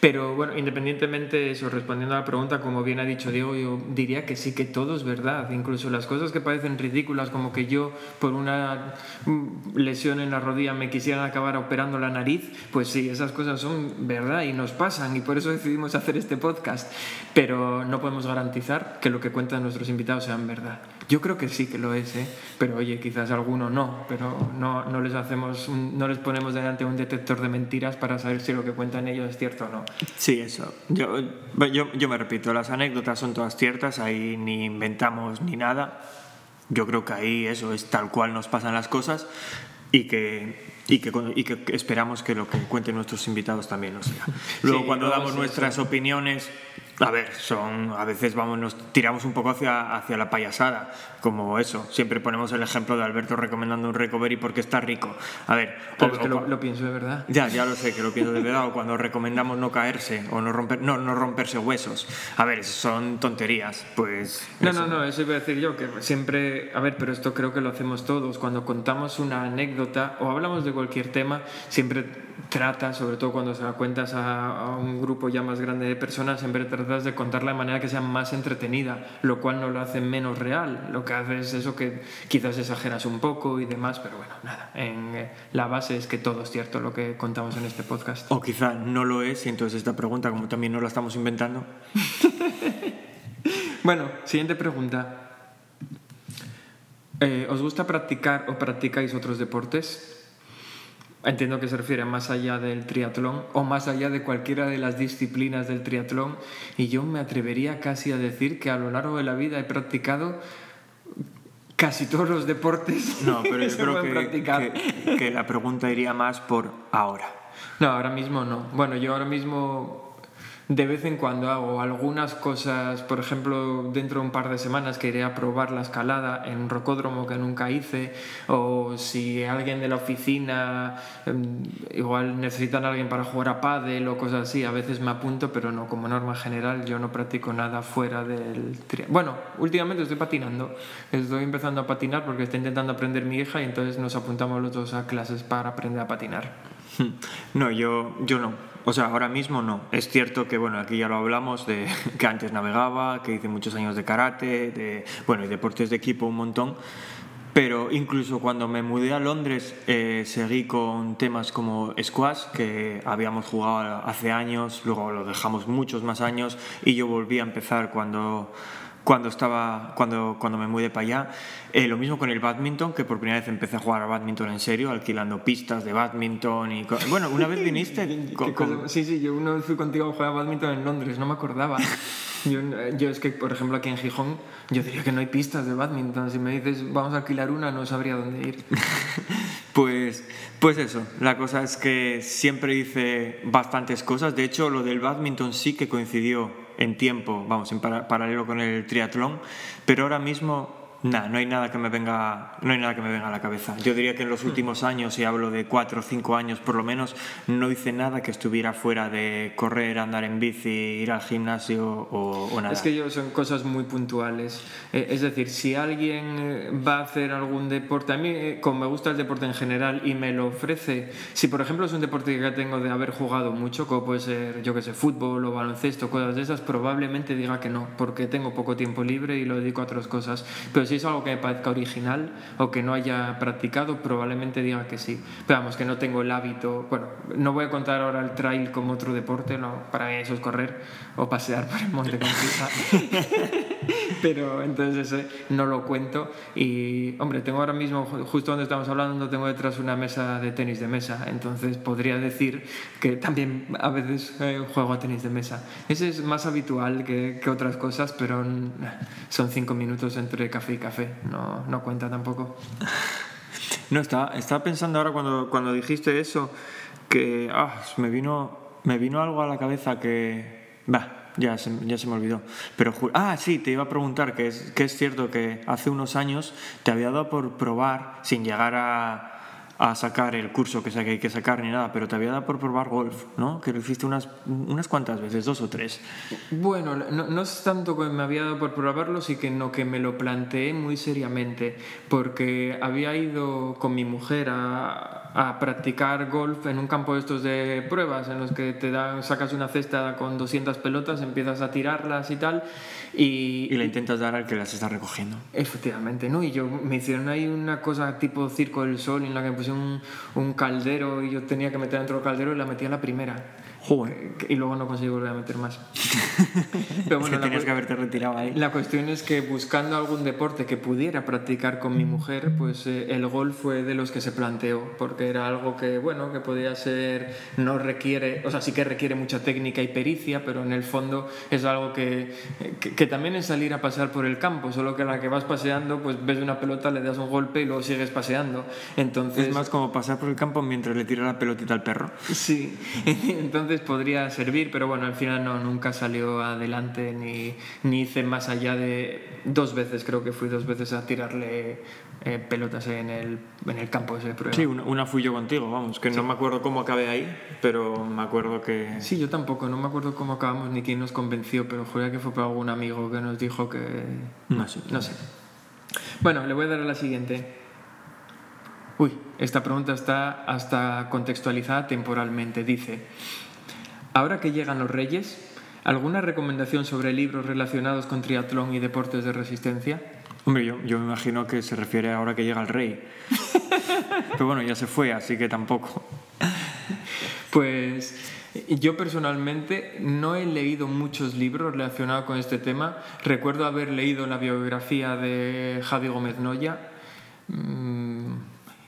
Pero bueno, independientemente de eso, respondiendo a la pregunta, como bien ha dicho Diego, yo diría que sí que todo es verdad. Incluso las cosas que parecen ridículas, como que yo por un una lesión en la rodilla me quisieran acabar operando la nariz, pues sí, esas cosas son verdad y nos pasan y por eso decidimos hacer este podcast. Pero no podemos garantizar que lo que cuentan nuestros invitados sean verdad. Yo creo que sí que lo es, ¿eh? pero oye, quizás alguno no, pero no, no les hacemos, no les ponemos delante un detector de mentiras para saber si lo que cuentan ellos es cierto o no. Sí, eso. Yo, yo, yo me repito, las anécdotas son todas ciertas, ahí ni inventamos ni nada yo creo que ahí eso es tal cual nos pasan las cosas y que y que, y que esperamos que lo que cuenten nuestros invitados también lo sea. Luego, Sí, cuando damos nuestras opiniones, a ver, son a veces vamos, nos tiramos un poco hacia, hacia la payasada, como eso. Siempre ponemos el ejemplo de Alberto recomendando un recovery porque está rico. A ver, Pero o- es que o lo, pienso de verdad. ya, ya lo sé, que lo pienso de verdad, o cuando recomendamos no caerse o no, romper, no, no romperse huesos. A ver, son tonterías, pues... No, eso. no, no, eso iba a decir yo, que siempre, a ver, pero esto creo que lo hacemos todos, cuando contamos una anécdota o hablamos de cualquier tema, siempre trata, sobre todo cuando se la cuentas a, a un grupo ya más grande de personas, siempre tratas de contarla de manera que sea más entretenida, lo cual no lo hace menos real, lo que hace es eso que quizás exageras un poco y demás, pero bueno, nada, en, eh, la base es que todo es cierto lo que contamos en este podcast. O quizá no lo es, y entonces esta pregunta, como también no la estamos inventando, Bueno, siguiente pregunta. Eh, ¿Os gusta practicar o practicáis otros deportes? Entiendo que se refiere más allá del triatlón o más allá de cualquiera de las disciplinas del triatlón. Y yo me atrevería casi a decir que a lo largo de la vida he practicado casi todos los deportes No, pero que yo se creo que- que la pregunta iría más por ahora. No, ahora mismo no. Bueno, yo ahora mismo de vez en cuando hago algunas cosas, por ejemplo, dentro de un par de semanas que iré a probar la escalada en un rocódromo que nunca hice, o si alguien de la oficina em, igual necesitan a alguien para jugar a pádel o cosas así, a veces me apunto, pero no, como norma general yo no practico nada fuera del Bueno, últimamente estoy patinando, estoy empezando a patinar porque está intentando aprender mi hija y entonces nos apuntamos los dos a clases para aprender a patinar. No, yo, yo no. O sea, ahora mismo no. Es cierto que, bueno, aquí ya lo hablamos, de que antes navegaba, que hice muchos años de karate, de, bueno, y deportes de equipo un montón. Pero incluso cuando me mudé a Londres eh, seguí con temas como squash, que habíamos jugado hace años, luego lo dejamos muchos más años y yo volví a empezar cuando, cuando, estaba, cuando, cuando me mudé para allá. Eh, lo mismo con el badminton, que por primera vez empecé a jugar a badminton en serio, alquilando pistas de badminton y... Bueno, una vez viniste. Sí, sí, yo una vez fui contigo a jugar a badminton en Londres, no me acordaba. Yo, yo es que, por ejemplo, aquí en Gijón, yo diría que no hay pistas de badminton. Si me dices, vamos a alquilar una, no sabría dónde ir. Pues, pues eso, la cosa es que siempre hice bastantes cosas. De hecho, lo del badminton sí que coincidió en tiempo, vamos, en para- paralelo con el triatlón, pero ahora mismo Nah, no hay nada que me venga, no hay nada que me venga a la cabeza. Yo diría que en los últimos años, y hablo de cuatro o cinco años por lo menos, no hice nada que estuviera fuera de correr, andar en bici, ir al gimnasio o, o nada. Es que yo son cosas muy puntuales. Eh, es decir, si alguien eh, va a hacer algún deporte, a mí eh, como me gusta el deporte en general y me lo ofrece, si por ejemplo es un deporte que tengo de haber jugado mucho, como puede ser, yo que sé, fútbol o baloncesto, cosas de esas, probablemente diga que no, porque tengo poco tiempo libre y lo dedico a otras cosas. Pero si es algo que me parezca original o que no haya practicado, probablemente diga que sí. Pero vamos, que no tengo el hábito. Bueno, no voy a contar ahora el trail como otro deporte, no, para mí eso es correr o pasear por el monte con prisa. Pero entonces ese no lo cuento. Y, hombre, tengo ahora mismo, ju- justo donde estamos hablando, tengo detrás una mesa de tenis de mesa. Entonces podría decir que también a veces eh, juego a tenis de mesa. Ese es más habitual que, que otras cosas, pero son cinco minutos entre café y café. No, no cuenta tampoco. No, estaba, estaba pensando ahora cuando, cuando dijiste eso que ah, me, vino, me vino algo a la cabeza que... Bah, ya se, ya se me olvidó. Pero, ah, sí, te iba a preguntar que es, que es cierto que hace unos años te había dado por probar, sin llegar a, a sacar el curso que, que hay que sacar ni nada, pero te había dado por probar golf, ¿no? Que lo hiciste unas, unas cuantas veces, dos o tres. Bueno, no, no es tanto que me había dado por probarlo, sí que no que me lo planteé muy seriamente, porque había ido con mi mujer a, a practicar golf en un campo de estos de pruebas, en los que te dan, sacas una cesta con 200 pelotas, empiezas a tirarlas y tal, y, Y le intentas dar al que las está recogiendo. Efectivamente, ¿no? Y yo me hicieron ahí una cosa tipo Circo del Sol en la que pusieron un, caldero y yo tenía que meter dentro del caldero y la metí a la primera. Joder, y luego no consigo volver a meter más. Pero bueno, tenías que haberte retirado ahí. La cuestión es que buscando algún deporte que pudiera practicar con mi mujer, pues eh, el golf fue de los que se planteó, porque era algo que, bueno, que podía ser, no requiere, o sea, sí que requiere mucha técnica y pericia, pero en el fondo es algo que, que, también es salir a pasear por el campo, solo que a la que vas paseando, pues ves una pelota, le das un golpe y luego sigues paseando. Entonces, es más como pasar por el campo mientras le tiras la pelotita al perro. Sí, entonces podría servir, pero bueno, al final no, nunca salió adelante ni, ni hice más allá de dos veces, creo que fui dos veces a tirarle eh, pelotas en el, en el campo ese prueba. Sí, una, fui yo contigo, vamos, que no me acuerdo cómo acabé ahí, pero me acuerdo que... Sí, yo tampoco, no me acuerdo cómo acabamos ni quién nos convenció, pero juraría que fue por algún amigo que nos dijo que... No sé. No sé. Bueno, le voy a dar a la siguiente. Uy, esta pregunta está hasta contextualizada temporalmente. Dice, Ahora que llegan los Reyes, ¿alguna recomendación sobre libros relacionados con triatlón y deportes de resistencia? Hombre, yo, me imagino que se refiere ahora que llega el rey. Pero bueno, ya se fue, así que tampoco. Pues yo personalmente no he leído muchos libros relacionados con este tema. Recuerdo haber leído la biografía de Javi Gómez Noya. Mm,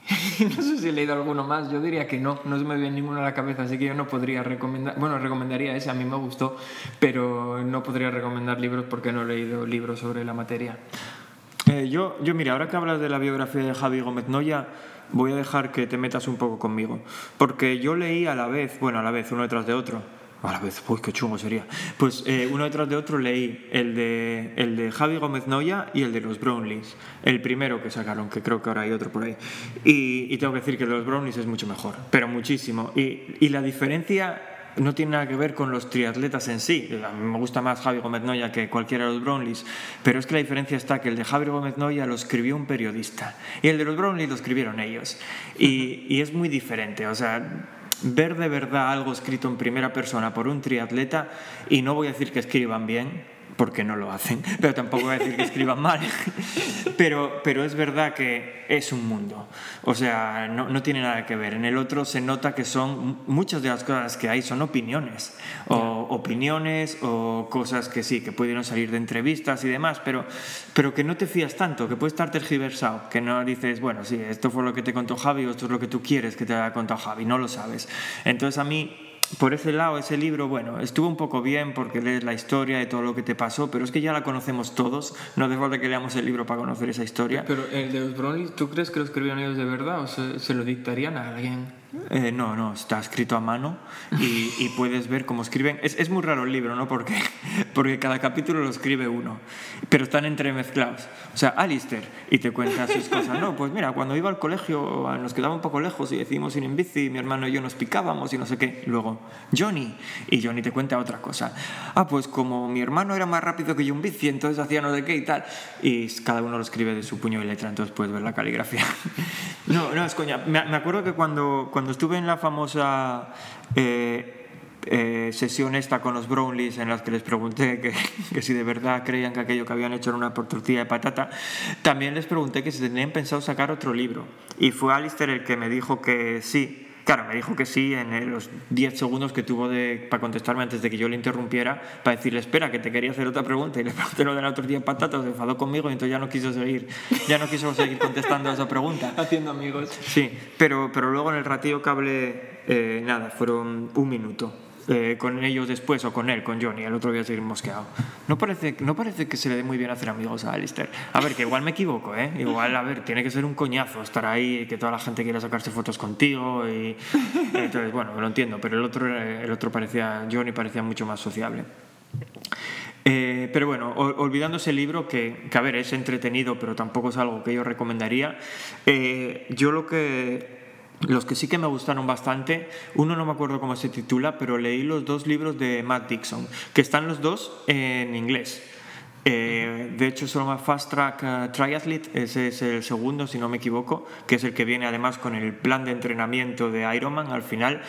no sé si he leído alguno más, yo diría que no, no se me viene ninguno a la cabeza, así que yo no podría recomendar, bueno, recomendaría ese, a mí me gustó, pero no podría recomendar libros porque no he leído libros sobre la materia. Eh, yo, yo, mira, ahora que hablas de la biografía de Javi Gómez Noya, voy a dejar que te metas un poco conmigo, porque yo leí a la vez, bueno, a la vez, uno detrás de otro, a la vez, uy, qué chungo sería. Pues eh, uno detrás de otro leí el de, el de Javi Gómez Noya y el de los Brownlees. El primero que sacaron, que creo que ahora hay otro por ahí. Y, tengo que decir que el de los Brownlees es mucho mejor, pero muchísimo. Y, y, la diferencia no tiene nada que ver con los triatletas en sí. Me gusta más Javi Gómez Noya que cualquiera de los Brownlees, pero es que la diferencia está que el de Javi Gómez Noya lo escribió un periodista y el de los Brownlees lo escribieron ellos. Y, y es muy diferente. O sea, ver de verdad algo escrito en primera persona por un triatleta, y no voy a decir que escriban bien, porque no lo hacen, pero tampoco voy a decir que escriban mal. Pero, pero es verdad que es un mundo, o sea, no, no, tiene nada que ver. En el otro se nota que son, muchas de las cosas que hay son opiniones, o opiniones o cosas que sí, que pudieron salir de entrevistas y demás, pero, pero que no te fías tanto, que puede estar tergiversado, que no dices, bueno, sí, esto fue lo que te contó Javi o esto es lo que tú quieres que te haya contado Javi, no lo sabes. Entonces a mí por ese lado, ese libro, bueno, estuvo un poco bien porque lees la historia de todo lo que te pasó, pero es que ya la conocemos todos, no hace falta que leamos el libro para conocer esa historia. Pero el de los Brownlees, ¿tú crees que lo escribieron ellos de verdad o se, lo dictarían a alguien? Eh, no, no, está escrito a mano y, puedes ver cómo escriben. Es, es, muy raro el libro, ¿no? Porque, porque cada capítulo lo escribe uno, pero están entremezclados. O sea, Alistair, y te cuenta sus cosas. No, pues mira, cuando iba al colegio nos quedaba un poco lejos y decimos ir en bici, mi hermano y yo nos picábamos y no sé qué. Luego, Johnny, y Johnny te cuenta otra cosa. Ah, pues como mi hermano era más rápido que yo en bici, entonces hacía no sé qué y tal. Y cada uno lo escribe de su puño y letra, entonces puedes ver la caligrafía. no, no, es coña. Me, me acuerdo que cuando cuando estuve en la famosa eh, eh, sesión esta con los Brownlees en las que les pregunté que, si de verdad creían que aquello que habían hecho era una tortilla de patata, también les pregunté que si tenían pensado sacar otro libro. Y fue Alistair el que me dijo que sí, Claro, me dijo que sí en los 10 segundos que tuvo de, para contestarme antes de que yo le interrumpiera, para decirle, espera, que te quería hacer otra pregunta. Y le pregunté lo de la tortilla de patatas, se enfadó conmigo y entonces ya no quiso seguir, ya no quiso seguir contestando a esa pregunta. Haciendo amigos. Sí, pero, pero luego en el ratio que hablé, eh, nada, fueron un minuto. Eh, con ellos después o con él, con Johnny, el otro día seguir mosqueado. No parece, no parece que se le dé muy bien hacer amigos a Alistair. A ver, que igual me equivoco, ¿eh? Igual, a ver, tiene que ser un coñazo estar ahí, y que toda la gente quiera sacarse fotos contigo y... Entonces, bueno, lo entiendo, pero el otro, el otro parecía, Johnny parecía mucho más sociable. Eh, pero bueno, olvidando ese libro, que, que, a ver, es entretenido, pero tampoco es algo que yo recomendaría, eh, yo lo que los que sí que me gustaron bastante, uno no me acuerdo cómo se titula, pero leí los dos libros de Matt Dixon, que están los dos en inglés. Eh, de hecho, se llama Fast Track uh, Triathlete, ese es el segundo, si no me equivoco, que es el que viene además con el plan de entrenamiento de Ironman al final.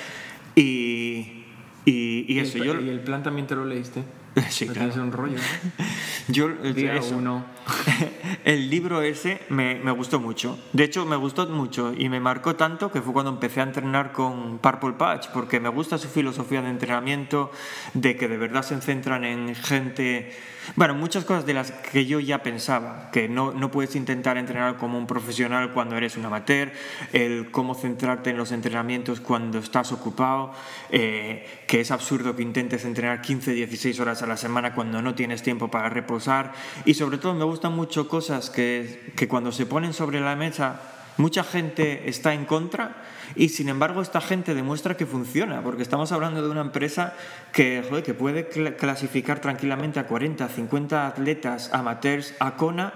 Y, y, eso, ¿Y yo... ¿Y el plan también te lo leíste? Sí, claro. un rollo. Yo, eh, Día eso. uno. el libro ese me, me gustó mucho. De hecho, me gustó mucho y me marcó tanto que fue cuando empecé a entrenar con Purple Patch, porque me gusta su filosofía de entrenamiento, de que de verdad se centran en gente... Bueno, muchas cosas de las que yo ya pensaba, que no, no puedes intentar entrenar como un profesional cuando eres un amateur, el cómo centrarte en los entrenamientos cuando estás ocupado, eh, que es absurdo que intentes entrenar 15, 16 horas a la semana cuando no tienes tiempo para reposar y sobre todo me gustan mucho cosas que, que cuando se ponen sobre la mesa mucha gente está en contra y sin embargo esta gente demuestra que funciona, porque estamos hablando de una empresa que, que puede cl- clasificar tranquilamente a 40, 50 atletas amateurs a CONA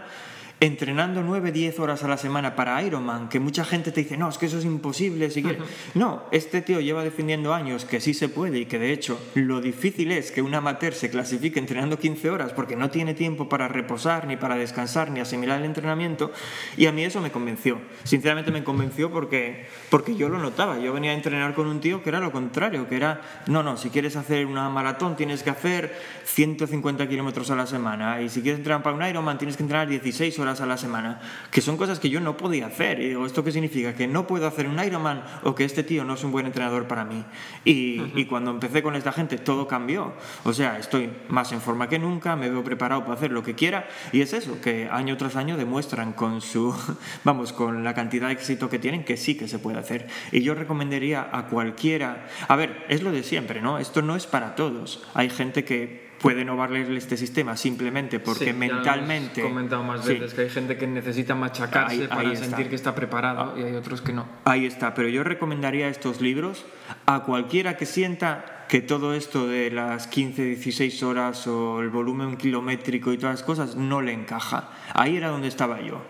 entrenando 9, 10 horas a la semana para Ironman, que mucha gente te dice, no, es que eso es imposible, si quieres". No, este tío lleva defendiendo años que sí se puede y que de hecho lo difícil es que un amateur se clasifique entrenando 15 horas porque no tiene tiempo para reposar, ni para descansar, ni asimilar el entrenamiento, y a mí eso me convenció. Sinceramente me convenció porque, porque yo lo notaba, yo venía a entrenar con un tío que era lo contrario, que era, no, no, si quieres hacer una maratón tienes que hacer 150 kilómetros a la semana, y si quieres entrenar para un Ironman tienes que entrenar 16 horas a la semana, que son cosas que yo no podía hacer. Y digo, ¿esto qué significa? ¿Que no puedo hacer un Ironman o que este tío no es un buen entrenador para mí? Y, y cuando empecé con esta gente todo cambió. O sea, estoy más en forma que nunca, me veo preparado para hacer lo que quiera y es eso, que año tras año demuestran con su, vamos, con la cantidad de éxito que tienen que sí que se puede hacer. Y yo recomendaría a cualquiera, a ver, es lo de siempre, ¿no? Esto no es para todos. Hay gente que puede no valerle este sistema simplemente porque Sí, mentalmente... comentado más Sí. veces que hay gente que necesita machacarse Ahí- ahí para está. sentir que está preparado y hay otros que no. Ahí está, pero yo recomendaría estos libros a cualquiera que sienta que todo esto de las 15, 16 horas o el volumen kilométrico y todas las cosas no le encaja. Ahí era donde estaba yo.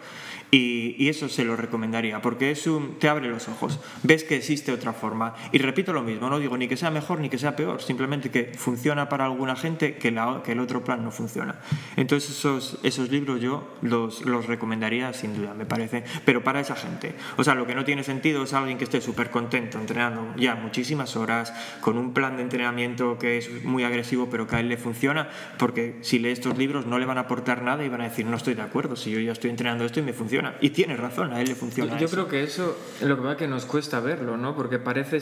Y, eso se lo recomendaría, porque es un, te abre los ojos, ves que existe otra forma. Y repito lo mismo, no digo ni que sea mejor ni que sea peor, simplemente que funciona para alguna gente que, la- que el otro plan no funciona. Entonces esos, esos libros yo los, los recomendaría sin duda, me parece, pero para esa gente. O sea, lo que no tiene sentido es alguien que esté súper contento entrenando ya muchísimas horas, con un plan de entrenamiento que es muy agresivo, pero que a él le funciona, porque si lee estos libros no le van a aportar nada y van a decir, no estoy de acuerdo, si yo ya estoy entrenando esto y me funciona. Y tiene razón, a él le funciona. Yo, yo eso. creo que eso es lo que pasa que nos cuesta verlo, ¿no? Porque parece,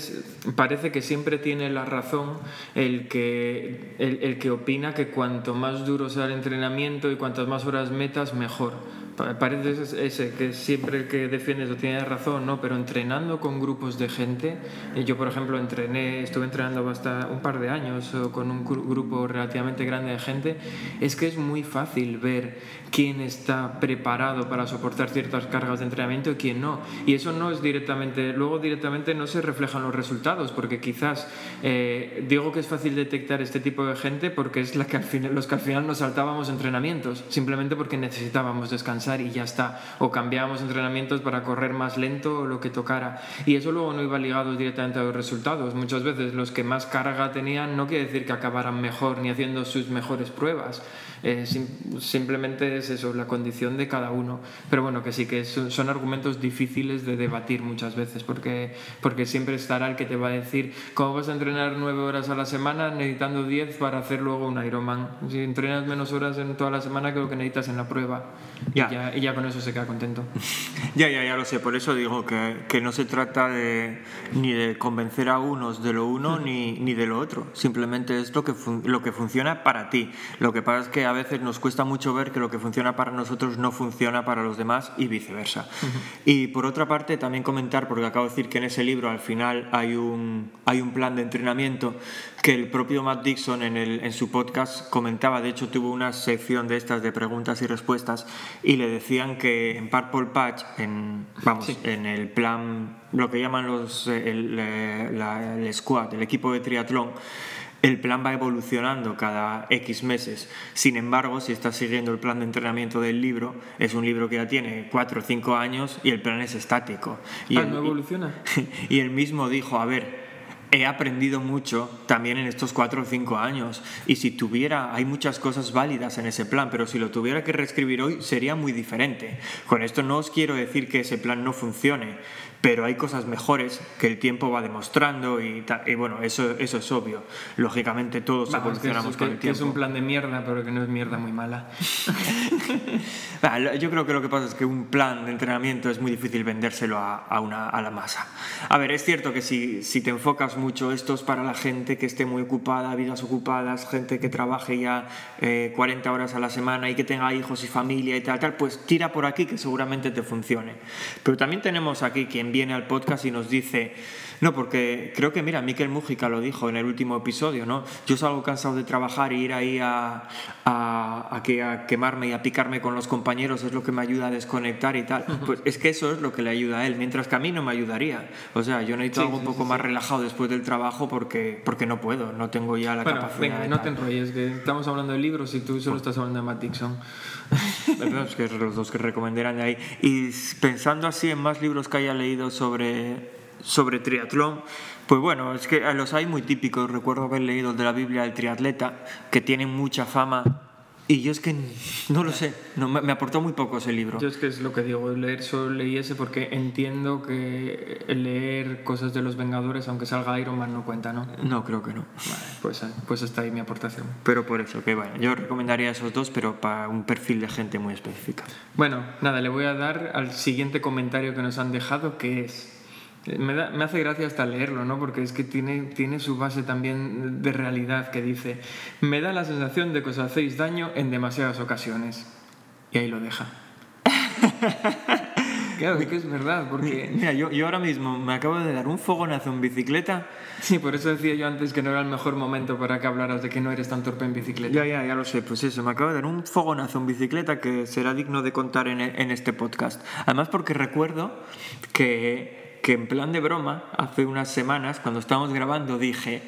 parece que siempre tiene la razón el que, el, el que opina que cuanto más duro sea el entrenamiento y cuantas más horas metas, mejor. Pa- Parece ese, que siempre el que defiende eso tiene razón, ¿no? Pero entrenando con grupos de gente, eh, yo por ejemplo entrené, estuve entrenando hasta un par de años o con un gru- grupo relativamente grande de gente, es que es muy fácil ver quién está preparado para soportar ciertas cargas de entrenamiento y quién no. Y eso no es directamente, luego directamente no se reflejan los resultados, porque quizás eh, digo que es fácil detectar este tipo de gente porque es la que al final, los que al final nos saltábamos entrenamientos, simplemente porque necesitábamos descansar y ya está. O cambiábamos entrenamientos para correr más lento o lo que tocara. Y eso luego no iba ligado directamente a los resultados. Muchas veces los que más carga tenían no quiere decir que acabaran mejor ni haciendo sus mejores pruebas. Eh, sim- simplemente es eso, la condición de cada uno. Pero bueno, que sí que son, son argumentos difíciles de debatir muchas veces, porque, porque siempre estará el que te va a decir, ¿cómo vas a entrenar nueve horas a la semana necesitando 10 para hacer luego un Ironman? Si entrenas menos horas en toda la semana que lo que necesitas en la prueba. Ya. Y, ya, y ya con eso se queda contento. Ya, ya, ya lo sé, por eso digo que, que no se trata de, ni de convencer a unos de lo uno ni, ni de lo otro, simplemente es lo que, lo que funciona para ti. Lo que pasa es que a veces nos cuesta mucho ver que lo que funciona para nosotros no funciona para los demás y viceversa. Y por otra parte, también comentar, porque acabo de decir que en ese libro al final hay un, hay un plan de entrenamiento que el propio Matt Dixon en, el, en su podcast comentaba, de hecho tuvo una sección de estas de preguntas y respuestas y le decían que en Purple Patch, en, vamos, Sí. en el plan, lo que llaman los, eh, el, eh, la- el squad, el equipo de triatlón, el plan va evolucionando cada X meses. Sin embargo, si estás siguiendo el plan de entrenamiento del libro, es un libro que ya tiene 4 o 5 años y el plan es estático. Y ah, el- ¿no evoluciona? y él mismo dijo, a ver, he aprendido mucho también en estos cuatro o cinco años y si tuviera, hay muchas cosas válidas en ese plan, pero si lo tuviera que reescribir hoy sería muy diferente. Con esto no os quiero decir que ese plan no funcione, pero hay cosas mejores que el tiempo va demostrando y, y bueno, eso, eso es obvio. Lógicamente todos evolucionamos con el tiempo. es un plan de mierda, pero que no es mierda muy mala. Yo creo que lo que pasa es que un plan de entrenamiento es muy difícil vendérselo a, una, a la masa. A ver, es cierto que si, si te enfocas mucho, esto es para la gente que esté muy ocupada, vidas ocupadas, gente que trabaje ya 40 eh, horas a la semana y que tenga hijos y familia y tal, tal, pues tira por aquí que seguramente te funcione. Pero también tenemos aquí quien viene al podcast y nos dice, no, porque creo que, mira, Miquel Mújica lo dijo en el último episodio, ¿no? Yo salgo cansado de trabajar y ir ahí a, a, que, a quemarme y a picarme con los compañeros es lo que me ayuda a desconectar y tal. Pues es que eso es lo que le ayuda a él, mientras que a mí no me ayudaría. O sea, yo necesito algo un poco más relajado después del trabajo porque, porque no puedo, no tengo ya la capacidad. Venga, no te enrolles, que estamos hablando de libros y tú solo estás hablando de Matt Dixon. los dos que recomendarán de ahí. Y pensando así en más libros que haya leído sobre sobre triatlón, pues bueno, es que los hay muy típicos. Recuerdo haber leído de la Biblia el triatleta, que tienen mucha fama. Y yo es que no lo sé, no, me, aportó muy poco ese libro. Yo es que es lo que digo, leer solo leí ese porque entiendo que leer cosas de los Vengadores, aunque salga Iron Man, no cuenta, ¿no? No, creo que no. Vale, pues, pues está ahí mi aportación. Pero por eso, que bueno, yo recomendaría esos dos, pero para un perfil de gente muy específica. Bueno, nada, le voy a dar al siguiente comentario que nos han dejado, que es... Me, me, hace gracia hasta leerlo, ¿no? Porque es que tiene, tiene su base también de realidad que dice, me da la sensación de que os hacéis daño en demasiadas ocasiones. Y ahí lo deja. claro, que es verdad, porque... Mira, yo, yo ahora mismo me acabo de dar un fogonazo en bicicleta. Sí, por eso decía yo antes que no era el mejor momento para que hablaras de que no eres tan torpe en bicicleta. Ya, ya, ya lo sé. Pues eso, me acabo de dar un fogonazo en bicicleta que será digno de contar en, en este podcast. Además porque recuerdo que que en plan de broma, hace unas semanas, cuando estábamos grabando, dije,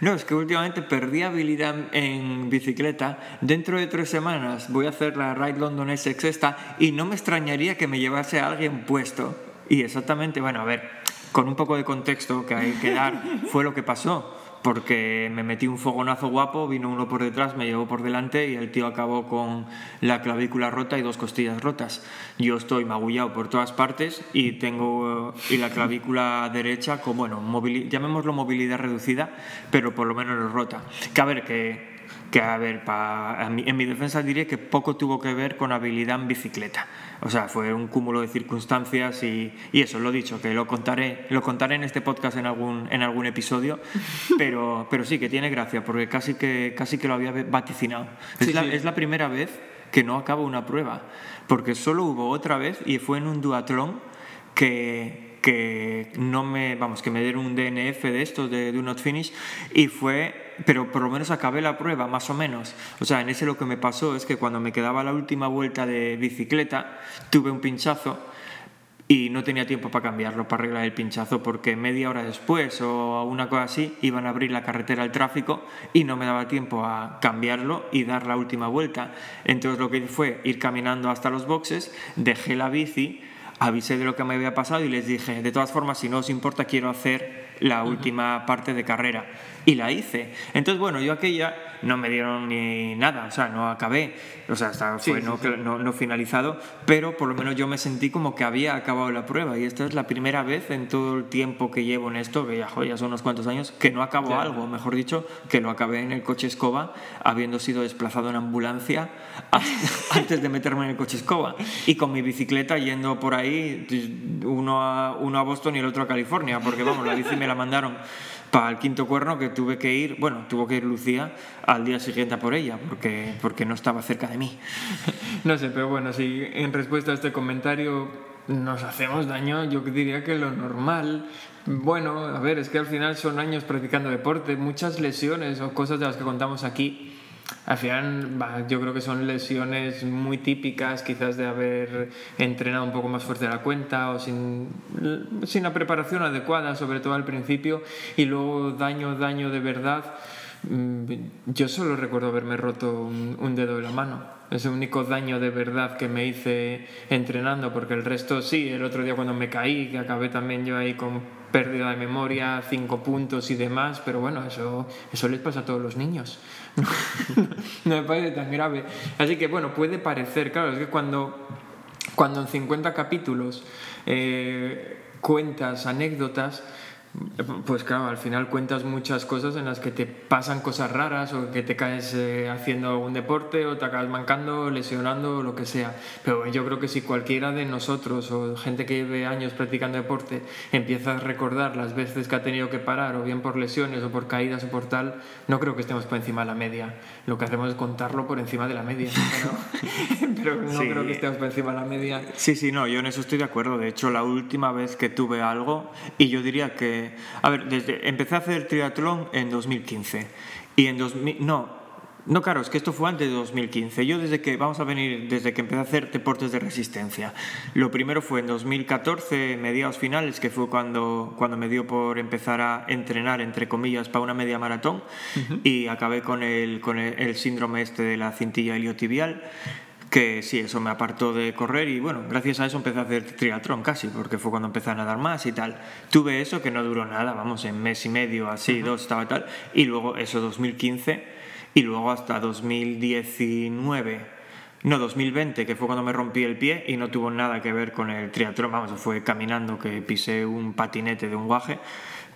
no, es que últimamente perdí habilidad en bicicleta, dentro de tres semanas voy a hacer la Ride London SX esta y no me extrañaría que me llevase a alguien puesto. Y exactamente, bueno, a ver, con un poco de contexto que hay que dar, fue lo que pasó porque me metí un fogonazo guapo, vino uno por detrás, me llevó por delante y el tío acabó con la clavícula rota y dos costillas rotas. Yo estoy magullado por todas partes y tengo y la clavícula derecha con, bueno, llamémoslo movilidad reducida, pero por lo menos rota. Que a ver, que que a ver, en mi defensa diré que poco tuvo que ver con habilidad en bicicleta. O sea, fue un cúmulo de circunstancias y, y, eso, lo dicho, que lo contaré, lo contaré en este podcast en algún, en algún episodio, pero, pero sí que tiene gracia, porque casi que, casi que lo había vaticinado. es, la, es la primera vez que no acabo una prueba, porque solo hubo otra vez y fue en un duatlón que que no me, vamos, que me dieron un DNF de estos de Do Not Finish y fue, pero por lo menos acabé la prueba, más o menos. O sea, en ese lo que me pasó es que cuando me quedaba la última vuelta de bicicleta, tuve un pinchazo y no tenía tiempo para cambiarlo, para arreglar el pinchazo, porque media hora después o una cosa así iban a abrir la carretera al tráfico y no me daba tiempo a cambiarlo y dar la última vuelta. Entonces lo que hice fue ir caminando hasta los boxes, dejé la bici, avisé de lo que me había pasado y les dije, de todas formas, si no os importa, quiero hacer la última parte de carrera. Y la hice. Entonces, bueno, yo aquella no me dieron ni nada, o sea, no acabé, o sea, hasta fue no, No, finalizado, pero por lo menos yo me sentí como que había acabado la prueba. Y esta es la primera vez en todo el tiempo que llevo en esto, que ya, ya son unos cuantos años, que no acabo algo, mejor dicho, que lo acabé en el coche escoba, habiendo sido desplazado en ambulancia antes de meterme en el coche escoba. Y con mi bicicleta yendo por ahí, uno a, Boston y el otro a California, porque vamos, la bici me la mandaron para el quinto cuerno que tuve que ir, bueno, tuvo que ir Lucía al día siguiente por ella, porque, porque no estaba cerca de mí. No sé, pero bueno, si en respuesta a este comentario nos hacemos daño, yo diría que lo normal. Bueno, a ver, es que al final son años practicando deporte, muchas lesiones o cosas de las que contamos aquí al final yo creo que son lesiones muy típicas quizás de haber entrenado un poco más fuerte de la cuenta o sin, sin la preparación adecuada, sobre todo al principio, y luego daño, daño de verdad. Mm, yo solo recuerdo haberme roto un, un dedo de la mano. Es el único daño de verdad que me hice entrenando, porque el resto sí, el otro día cuando me caí, que acabé también yo ahí con pérdida de memoria, cinco puntos y demás, pero bueno, eso, eso les pasa a todos los niños. no me parece tan grave. Así que bueno, puede parecer, claro, es que cuando, cuando en 50 capítulos eh, cuentas anécdotas, pues claro, al final cuentas muchas cosas en las que te pasan cosas raras o que te caes eh, haciendo un deporte o te acabas mancando, lesionando o lo que sea. Pero yo creo que si cualquiera de nosotros o gente que lleve años practicando deporte empieza a recordar las veces que ha tenido que parar o bien por lesiones o por caídas o por tal, no creo que estemos por encima de la media. Lo que hacemos es contarlo por encima de la media. Pero, no creo que estemos por encima de la media. Sí, sí, no, yo en eso estoy de acuerdo. De hecho, la última vez que tuve algo, y yo diría que a ver, desde, empecé a hacer triatlón en 2015 y en 2000, no, no, claro, es que esto fue antes de 2015. Yo desde que, vamos a venir, desde que empecé a hacer deportes de resistencia. Lo primero fue en 2014, mediados finales, que fue cuando, cuando me dio por empezar a entrenar, entre comillas, para una media maratón. Y acabé con, el, con el, síndrome este de la cintilla iliotibial que sí, eso me apartó de correr y bueno, gracias a eso empecé a hacer triatlón casi, porque fue cuando empecé a nadar más y tal. Tuve eso que no duró nada, vamos, en mes y medio, así, dos, estaba tal, y luego eso 2015 y luego hasta 2019. No, 2020, que fue cuando me rompí el pie y no tuvo nada que ver con el triatlón, vamos, fue caminando que pisé un patinete de un guaje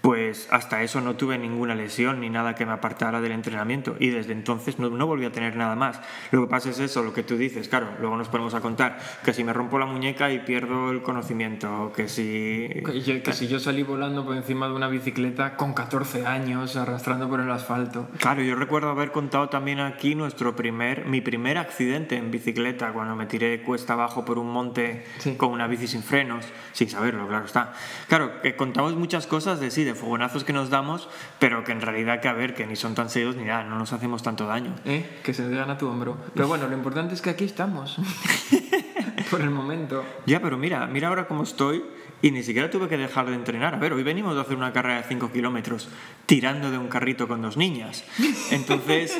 pues hasta eso no tuve ninguna lesión ni nada que me apartara del entrenamiento y desde entonces no, volví a tener nada más. Lo que pasa es eso, lo que tú dices, claro, luego nos ponemos a contar que si me rompo la muñeca y pierdo el conocimiento, que si... Que, si yo salí volando por encima de una bicicleta con 14 años arrastrando por el asfalto. Claro, yo recuerdo haber contado también aquí nuestro primer, mi primer accidente en bicicleta cuando me tiré cuesta abajo por un monte con una bici sin frenos, sin saberlo, claro está. Claro, que contamos muchas cosas de sí, de fogonazos que nos damos, pero que en realidad que a ver, que ni son tan serios ni nada, no nos hacemos tanto daño. ¿Eh? Que se dan a tu hombro. Pero bueno, lo importante es que aquí estamos. Por el momento. Ya, pero mira, mira ahora cómo estoy y ni siquiera tuve que dejar de entrenar. A ver, hoy venimos de hacer una carrera de 5 kilómetros tirando de un carrito con dos niñas. Entonces,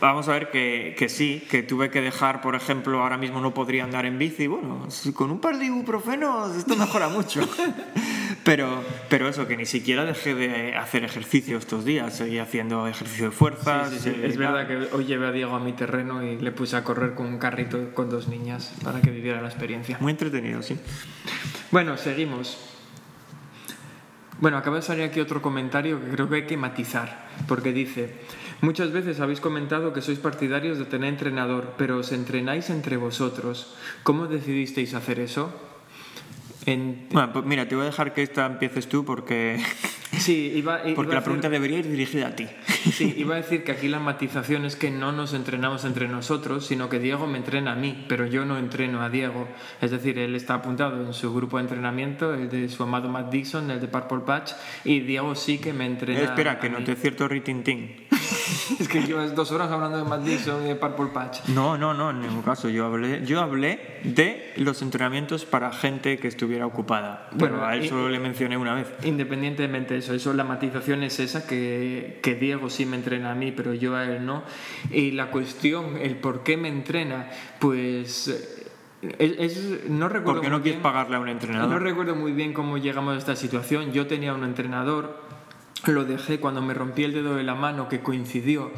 vamos a ver que, que, sí, que tuve que dejar, por ejemplo, ahora mismo no podría andar en bici. Bueno, con un par de ibuprofenos esto mejora mucho. Pero, pero eso, que ni siquiera dejé de hacer ejercicio estos días. Seguí haciendo ejercicio de fuerza. es verdad que hoy llevé a Diego a mi terreno y le puse a correr con un carrito con dos niñas para que viviera la experiencia. Muy entretenido, sí. Bueno, seguimos. Bueno, acaba de salir aquí otro comentario que creo que hay que matizar, porque dice, muchas veces habéis comentado que sois partidarios de tener entrenador, pero os entrenáis entre vosotros. ¿Cómo decidisteis hacer eso? Bueno, pues mira, te voy a dejar que esta empieces tú porque, sí, iba, porque la pregunta debería ir dirigida a ti. Sí, iba a decir que aquí la matización es que no nos entrenamos entre nosotros, sino que Diego me entrena a mí, pero yo no entreno a Diego. Es decir, él está apuntado en su grupo de entrenamiento, el de su amado Matt Dixon, el de Purple Patch, y Diego sí que me entrena. Eh, espera, que no te cierto ritintín. es que llevas dos horas hablando de Matt Dixon y de Purple Patch. No, no, no, en ningún caso. Yo hablé, yo hablé de los entrenamientos para gente que estuviera ocupada. Bueno, a eso le mencioné una vez. Independientemente de eso, eso la matización es esa que, que Diego sí me entrena a mí, pero yo a él no. Y la cuestión, el por qué me entrena, pues... Es, no recuerdo ¿Por qué no quieres pagarle a un entrenador? No recuerdo muy bien cómo llegamos a esta situación. Yo tenía un entrenador, lo dejé cuando me rompí el dedo de la mano, que coincidió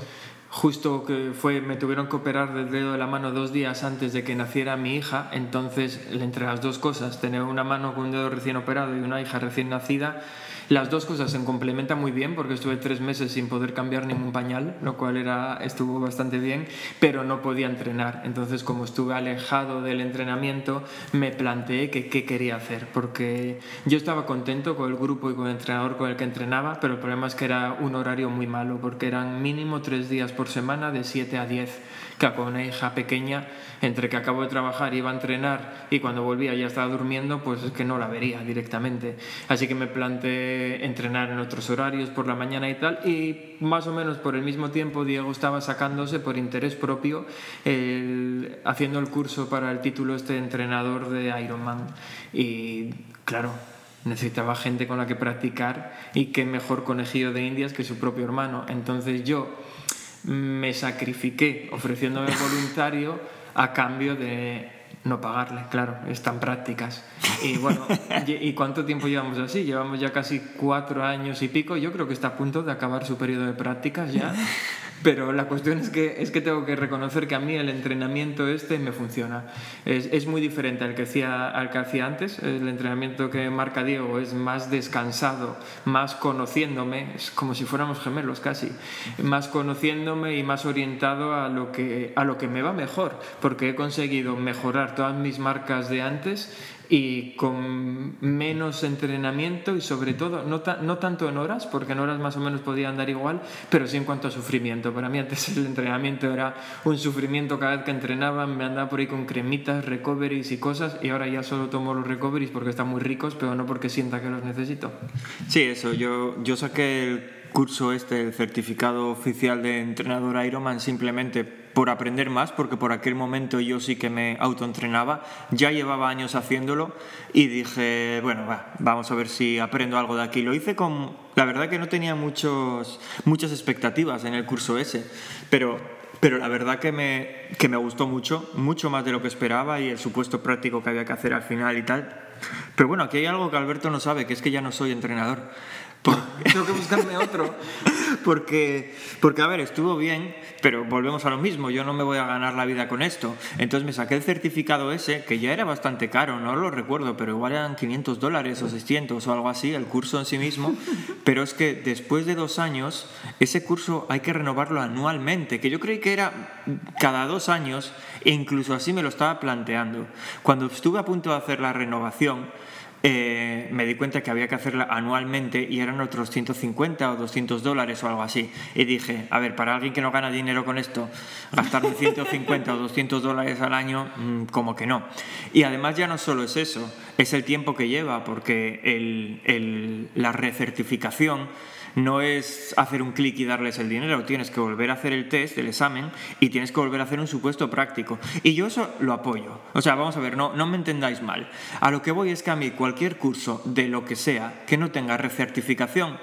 justo que fue me tuvieron que operar del dedo de la mano dos días antes de que naciera mi hija. Entonces entre las dos cosas tener una mano con un dedo recién operado y una hija recién nacida las dos cosas se complementan muy bien porque estuve tres meses sin poder cambiar ningún pañal, lo cual era, estuvo bastante bien, pero no podía entrenar. Entonces, como estuve alejado del entrenamiento, me planteé qué quería hacer, porque yo estaba contento con el grupo y con el entrenador con el que entrenaba, pero el problema es que era un horario muy malo, porque eran mínimo tres días por semana de 7 a 10 que con una hija pequeña, entre que acabo de trabajar, iba a entrenar y cuando volvía ya estaba durmiendo, pues es que no la vería directamente. Así que me planteé entrenar en otros horarios por la mañana y tal, y más o menos por el mismo tiempo Diego estaba sacándose por interés propio, haciendo el curso para el título este entrenador de Ironman. Y claro, necesitaba gente con la que practicar y qué mejor conejillo de indias que su propio hermano. Entonces yo me sacrifiqué ofreciéndome voluntario a cambio de no pagarle, claro, están prácticas. Y bueno, ¿y cuánto tiempo llevamos así? Llevamos ya casi cuatro años y pico. Yo creo que está a punto de acabar su periodo de prácticas ya. Pero la cuestión es que, es que tengo que reconocer que a mí el entrenamiento este me funciona. Es, es muy diferente al que, hacía, al que hacía antes. El entrenamiento que marca Diego es más descansado, más conociéndome, es como si fuéramos gemelos casi, más conociéndome y más orientado a lo que, a lo que me va mejor, porque he conseguido mejorar todas mis marcas de antes y con menos entrenamiento y sobre todo, no, no, tanto en horas, porque en horas más o menos podía andar igual, pero sí en cuanto a sufrimiento. Para mí antes el entrenamiento era un sufrimiento cada vez que entrenaba, me andaba por ahí con cremitas, recoveries y cosas, y ahora ya solo tomo los recoveries porque están muy ricos, pero no porque sienta que los necesito. Sí, eso, yo, yo saqué el curso este, el certificado oficial de entrenador Ironman, simplemente por aprender más, porque por aquel momento yo sí que me autoentrenaba, ya llevaba años haciéndolo y dije, bueno, vamos a ver si aprendo algo de aquí. Lo hice con, la verdad que no tenía muchos, muchas expectativas en el curso ese, pero, pero la verdad que me, que me gustó mucho, mucho más de lo que esperaba y el supuesto práctico que había que hacer al final y tal. Pero bueno, aquí hay algo que Alberto no sabe, que es que ya no soy entrenador. Tengo que buscarme otro. porque, porque, a ver, estuvo bien, pero volvemos a lo mismo, yo no me voy a ganar la vida con esto. Entonces me saqué el certificado ese, que ya era bastante caro, no lo recuerdo, pero igual eran 500 dólares o 600 o algo así, el curso en sí mismo. Pero es que después de dos años, ese curso hay que renovarlo anualmente, que yo creí que era cada dos años, e incluso así me lo estaba planteando. Cuando estuve a punto de hacer la renovación, eh, me di cuenta que había que hacerla anualmente y eran otros 150 o 200 dólares o algo así. Y dije, a ver, para alguien que no gana dinero con esto, gastarme 150 o 200 dólares al año, mm, como que no. Y además ya no solo es eso, es el tiempo que lleva, porque el, la recertificación no es hacer un clic y darles el dinero, tienes que volver a hacer el test, el examen, y tienes que volver a hacer un supuesto práctico. Y yo eso lo apoyo. O sea, vamos a ver, no, no me entendáis mal. A lo que voy es que a mí cualquier curso de lo que sea que no tenga recertificación,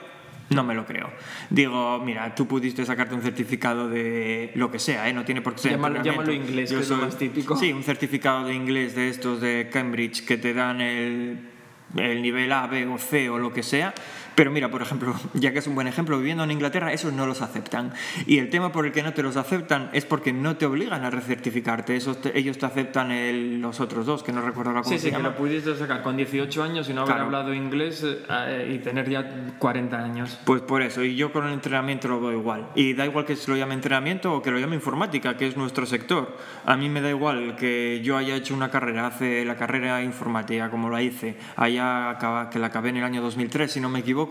no me lo creo. Digo, mira, tú pudiste sacarte un certificado de lo que sea, ¿eh? no tiene por qué ser. Llámalo, llámalo inglés, que es lo más típico. Sí, un certificado de inglés de estos de Cambridge que te dan el, el nivel A, B o C o lo que sea pero mira, por ejemplo, ya que es un buen ejemplo, viviendo en Inglaterra, esos no los aceptan. Y el tema por el que no te los aceptan es porque no te obligan a recertificarte. Esos ellos te aceptan los otros dos, que no recuerdo la cosa. Sí, sí, que lo pudiste sacar con 18 años y no haber hablado inglés eh, y tener ya 40 años. Pues por eso, y yo con el entrenamiento lo veo igual. Y da igual que se lo llame entrenamiento o que lo llame informática, que es nuestro sector. A mí me da igual que yo haya hecho una carrera, hace la carrera informática como la hice, allá que la acabé en el año 2003, si no me equivoco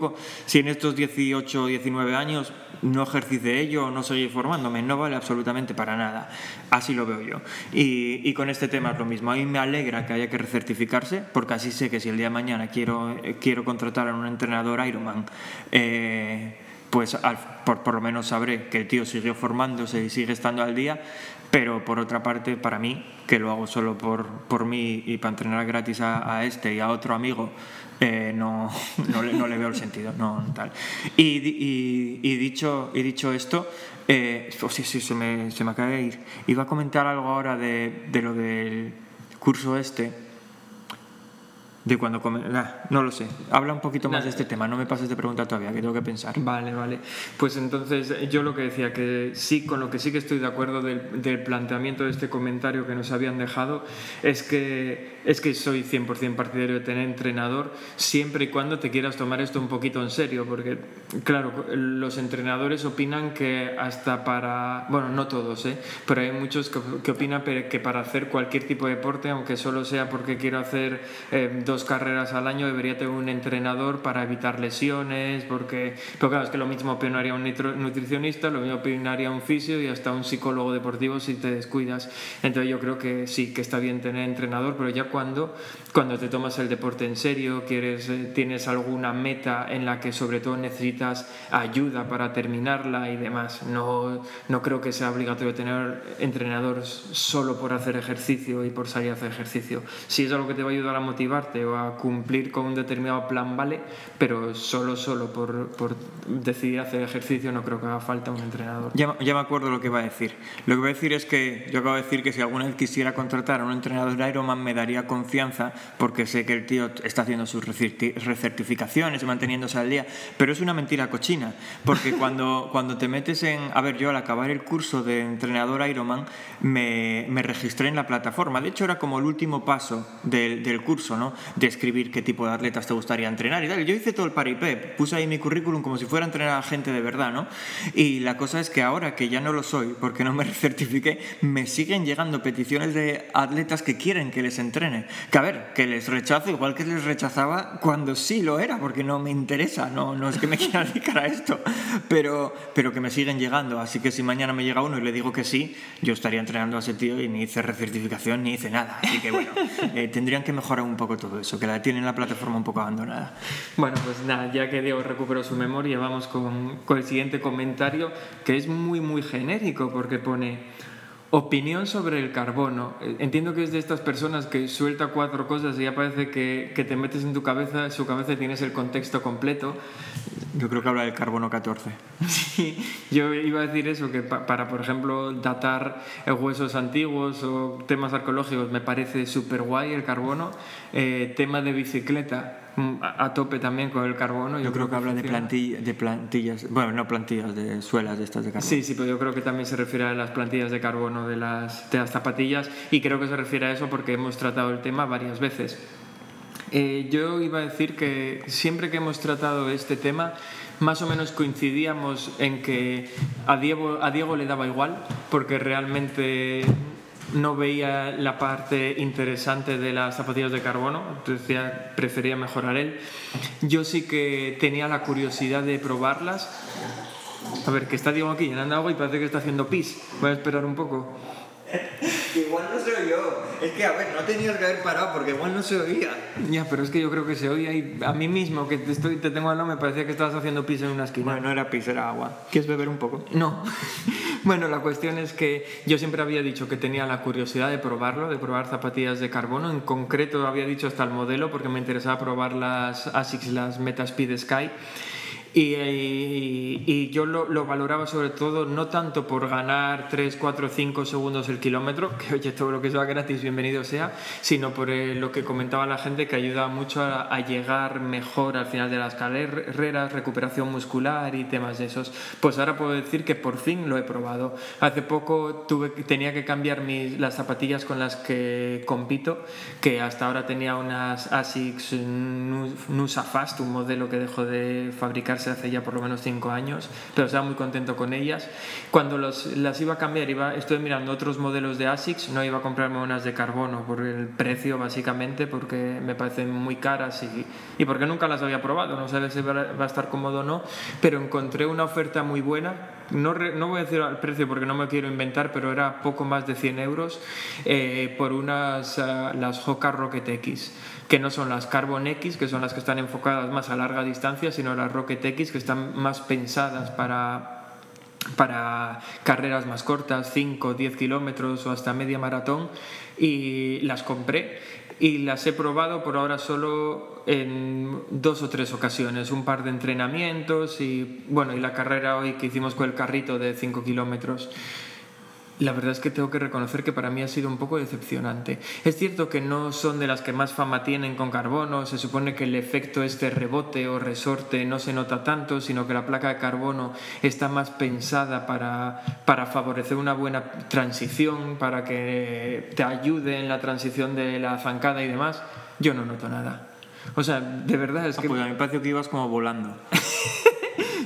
si en estos 18 o 19 años no ejercice ello o no seguir formándome, no vale absolutamente para nada. Así lo veo yo. Y, con este tema es lo mismo. A mí me alegra que haya que recertificarse, porque así sé que si el día de mañana quiero, quiero contratar a un entrenador Ironman, eh, pues por, por, lo menos sabré que el tío siguió formándose y sigue estando al día, pero por otra parte, para mí, que lo hago solo por, por mí y para entrenar gratis a, a este y a otro amigo, eh, no, no, le, no, le, veo el sentido. No, tal. Y, y, y, dicho, y dicho esto, eh, oh, sí, sí, se me, se me acaba de ir. Iba a comentar algo ahora de, de lo del curso este de cuando come... no lo sé. Habla un poquito más de este tema, no me pases de pregunta todavía, que tengo que pensar. Vale, vale. Pues entonces yo lo que decía, que sí, con lo que sí que estoy de acuerdo del, del planteamiento de este comentario que nos habían dejado, es que, es que soy 100% partidario de tener entrenador siempre y cuando te quieras tomar esto un poquito en serio, porque claro, los entrenadores opinan que hasta para, bueno, no todos, ¿eh? pero hay muchos que, opinan que para hacer cualquier tipo de deporte, aunque solo sea porque quiero hacer eh, dos carreras al año debería tener un entrenador para evitar lesiones, porque, pero claro, es que lo mismo opinaría un nutricionista, lo mismo opinaría un fisio y hasta un psicólogo deportivo si te descuidas. Entonces yo creo que sí, que está bien tener entrenador, pero ya cuando, cuando te tomas el deporte en serio, quieres, eh, tienes alguna meta en la que sobre todo necesitas ayuda para terminarla y demás. No, no creo que sea obligatorio tener entrenadores solo por hacer ejercicio y por salir a hacer ejercicio. Si es algo que te va a ayudar a motivarte a cumplir con un determinado plan, vale, pero solo, solo por, por decidir hacer ejercicio no creo que haga falta un entrenador. Ya, ya, me acuerdo lo que iba a decir. Lo que voy a decir es que yo acabo de decir que si alguna vez quisiera contratar a un entrenador Ironman me daría confianza porque sé que el tío está haciendo sus recertificaciones y manteniéndose al día, pero es una mentira cochina, porque cuando, cuando te metes en... A ver, yo al acabar el curso de entrenador Ironman me, me registré en la plataforma, de hecho era como el último paso del, del curso, ¿no? De escribir qué tipo de atletas te gustaría entrenar y tal. Yo hice todo el paripé, puse ahí mi currículum como si fuera a entrenar a gente de verdad, ¿no? Y la cosa es que ahora que ya no lo soy, porque no me recertifiqué, me siguen llegando peticiones de atletas que quieren que les Que a ver, que les rechazo igual que les rechazaba cuando sí lo era, porque no me interesa, no, no es que me quiera dedicar a esto, pero, pero que me siguen llegando. Así que si mañana me llega uno y le digo que sí, yo estaría entrenando a ese tío y ni hice recertificación ni hice nada. Así que bueno, eh, tendrían que mejorar un poco todo eso, que la tienen la plataforma un poco abandonada. Bueno, pues nada, ya que Diego recuperó su memoria, vamos con, con el siguiente comentario, que es muy, muy genérico, porque pone... Opinión sobre el carbono. Eh, entiendo que es de estas personas que suelta cuatro cosas y ya parece que, que, te metes en tu cabeza, en su cabeza y tienes el contexto completo. Yo creo que habla del carbono 14. Sí, yo iba a decir eso, que para, por ejemplo, datar huesos antiguos o temas arqueológicos me parece súper guay el carbono. Eh, tema de bicicleta, a, tope también con el carbono. Yo, creo, que, habla de, plantilla, de plantillas, bueno, no plantillas, de suelas de estas de carbono. Sí, sí, pero yo creo que también se refiere a las plantillas de carbono de las, de las zapatillas y creo que se refiere a eso porque hemos tratado el tema varias veces. Eh, yo iba a decir que siempre que hemos tratado este tema, más o menos coincidíamos en que a Diego, a Diego le daba igual, porque realmente no veía la parte interesante de las zapatillas de carbono, decía, prefería mejorar él. Yo sí que tenía la curiosidad de probarlas. A ver, que está Diego aquí llenando agua y parece que está haciendo pis. Voy a esperar un poco. Igual no se oyó. Es que, a ver, no tenías que haber parado porque igual no se oía. Ya, pero es que yo creo que se oía y a mí mismo, que te, estoy, te tengo al lado, me parecía que estabas haciendo pis en una esquina. Bueno, no era pis, era agua. ¿Quieres beber un poco? No. bueno, la cuestión es que yo siempre había dicho que tenía la curiosidad de probarlo, de probar zapatillas de carbono. En concreto había dicho hasta el modelo porque me interesaba probar las ASICS, las Metaspeed Sky. Y, y, yo lo, lo, valoraba sobre todo no tanto por ganar 3, 4, 5 segundos el kilómetro, que oye, todo lo que sea gratis, bienvenido sea, sino por eh, lo que comentaba la gente, que ayuda mucho a, a, llegar mejor al final de las carreras, recuperación muscular y temas de esos. Pues ahora puedo decir que por fin lo he probado. Hace poco tuve, tenía que cambiar mis, las zapatillas con las que compito, que hasta ahora tenía unas ASICS Nusa Fast, un modelo que dejó de fabricarse hace ya por lo menos cinco años, pero estaba muy contento con ellas. Cuando los, las iba a cambiar, iba, estoy mirando otros modelos de ASICS, no iba a comprarme unas de carbono por el precio básicamente, porque me parecen muy caras y, y porque nunca las había probado, no sé si va a estar cómodo o no, pero encontré una oferta muy buena, no, no voy a decir el precio porque no me quiero inventar, pero era poco más de 100 euros eh, por unas, uh, las Hoka Rocket X que no son las Carbon X, que son las que están enfocadas más a larga distancia, sino las Rocket X, que están más pensadas para, para carreras más cortas, 5, 10 kilómetros o hasta media maratón, y las compré y las he probado por ahora solo en dos o tres ocasiones, un par de entrenamientos y bueno, y la carrera hoy que hicimos con el carrito de 5 kilómetros. La verdad es que tengo que reconocer que para mí ha sido un poco decepcionante. Es cierto que no son de las que más fama tienen con carbono, se supone que el efecto este rebote o resorte no se nota tanto, sino que la placa de carbono está más pensada para, para favorecer una buena transición, para que te ayude en la transición de la zancada y demás. Yo no noto nada. O sea, de verdad es ah, que... Pues a mí me pareció que ibas como volando.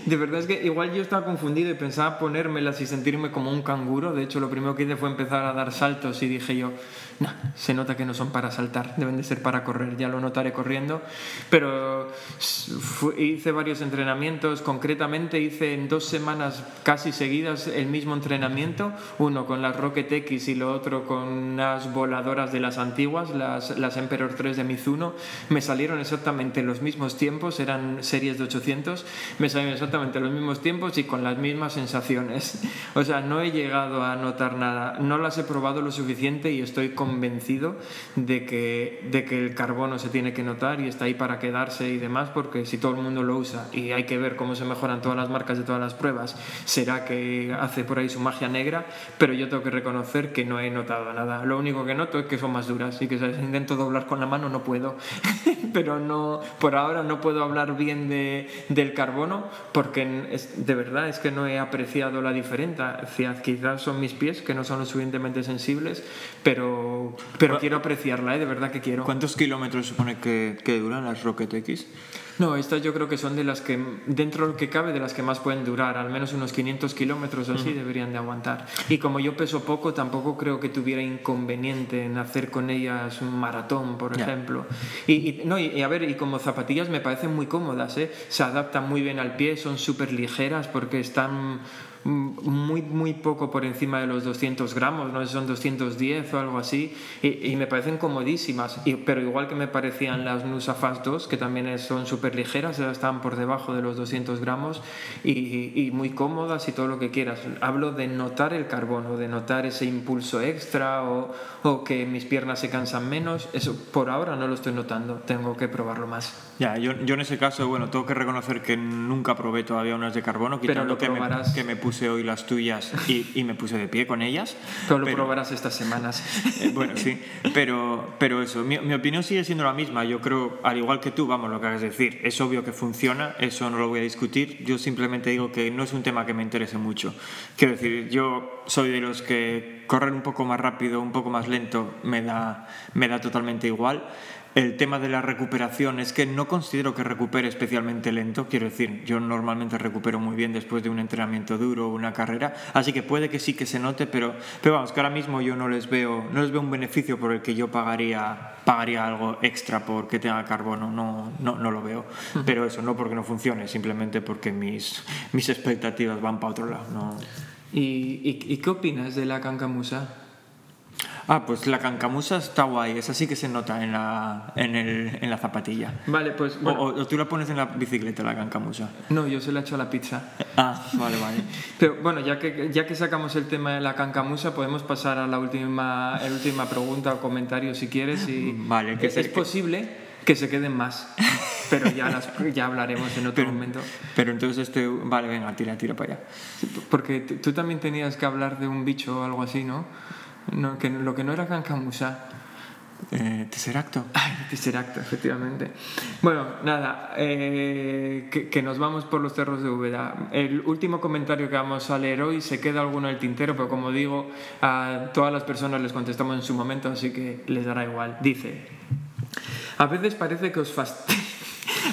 de verdad es que igual yo estaba confundido y pensaba ponérmelas y sentirme como un canguro. De hecho, lo primero que hice fue empezar a dar saltos y dije yo, no, se nota que no son para saltar, deben de ser para correr, ya lo notaré corriendo. Pero hice varios entrenamientos, concretamente hice en dos semanas casi seguidas el mismo entrenamiento, uno con las Rocket X y lo otro con las voladoras de las antiguas, las, las Emperor 3 de Mizuno. Me salieron exactamente los mismos tiempos, eran series de 800, me salieron exactamente los mismos tiempos y con las mismas sensaciones. O sea, no he llegado a notar nada, no las he probado lo suficiente y estoy convencido de que, de que el carbono se tiene que notar y está ahí para quedarse y demás, porque si todo el mundo lo usa y hay que ver cómo se mejoran todas las marcas de todas las pruebas, será que hace por ahí su magia negra, pero yo tengo que reconocer que no he notado nada. Lo único que noto es que son más duras y que si intento doblar con la mano no puedo, pero no, por ahora no puedo hablar bien de, del carbono porque es, de verdad es que no he apreciado la diferencia. Quizás son mis pies que no son lo suficientemente sensibles, pero, pero quiero apreciarla, ¿eh? de verdad que quiero. ¿Cuántos kilómetros supone que, que duran las Rocket X? No, estas yo creo que son de las que, dentro de lo que cabe, de las que más pueden durar. Al menos unos 500 kilómetros o así deberían de aguantar. Y como yo peso poco, tampoco creo que tuviera inconveniente en hacer con ellas un maratón, por ejemplo. Y, no, y, a ver, y como zapatillas me parecen muy cómodas, ¿eh? Se adaptan muy bien al pie, son súper ligeras porque están muy, muy poco por encima de los 200 gramos, no sé, son 210 o algo así, y, me parecen comodísimas, y, pero igual que me parecían las Nusa Fast 2, que también son súper ligeras, están por debajo de los 200 gramos y, y, muy cómodas y todo lo que quieras. Hablo de notar el carbono, de notar ese impulso extra o, o que mis piernas se cansan menos, eso por ahora no lo estoy notando, tengo que probarlo más. Ya, yo, yo en ese caso, bueno, tengo que reconocer que nunca probé todavía unas de carbono, quitando que me, que me puse hoy las tuyas y, y, me puse de pie con ellas. Pero lo probarás estas semanas. Eh, bueno, sí, pero, pero eso, mi, mi, opinión sigue siendo la misma. Yo creo, al igual que tú, vamos, lo que hagas decir, es obvio que funciona, eso no lo voy a discutir. Yo simplemente digo que no es un tema que me interese mucho. Quiero decir, yo soy de los que correr un poco más rápido, un poco más lento, me da, me da totalmente igual. El tema de la recuperación es que no considero que recupere especialmente lento, quiero decir, yo normalmente recupero muy bien después de un entrenamiento duro o una carrera, así que puede que sí que se note, pero, pero vamos, que ahora mismo yo no les veo, no les veo un beneficio por el que yo pagaría, pagaría algo extra porque tenga carbono, no, no, no lo veo. Pero eso, no porque no funcione, simplemente porque mis, mis expectativas van para otro lado. No. ¿Y, y, y qué opinas de la cancamusa? Ah, pues la cancamusa está guay, esa sí que se nota en la, en el, en la zapatilla. Vale, pues. Bueno. O, o, tú la pones en la bicicleta, la cancamusa. No, yo se la echo a la pizza. Ah, vale, vale. Pero bueno, ya que, ya que sacamos el tema de la cancamusa, podemos pasar a la última, la última pregunta o comentario si quieres. Y vale, que es, es posible que se queden más. Pero ya, las, ya hablaremos en otro pero, momento. Pero entonces este... Vale, venga, tira, tira para allá. Porque tú también tenías que hablar de un bicho o algo así, ¿no? No, que lo que no era Cancamusa. Eh. Ay, Tesseracto, efectivamente. Bueno, nada, eh, que, nos vamos por los cerros de Úbeda. El último comentario que vamos a leer hoy se queda alguno del tintero, pero como digo, a todas las personas les contestamos en su momento, así que les dará igual. Dice, a veces parece que os fastidia.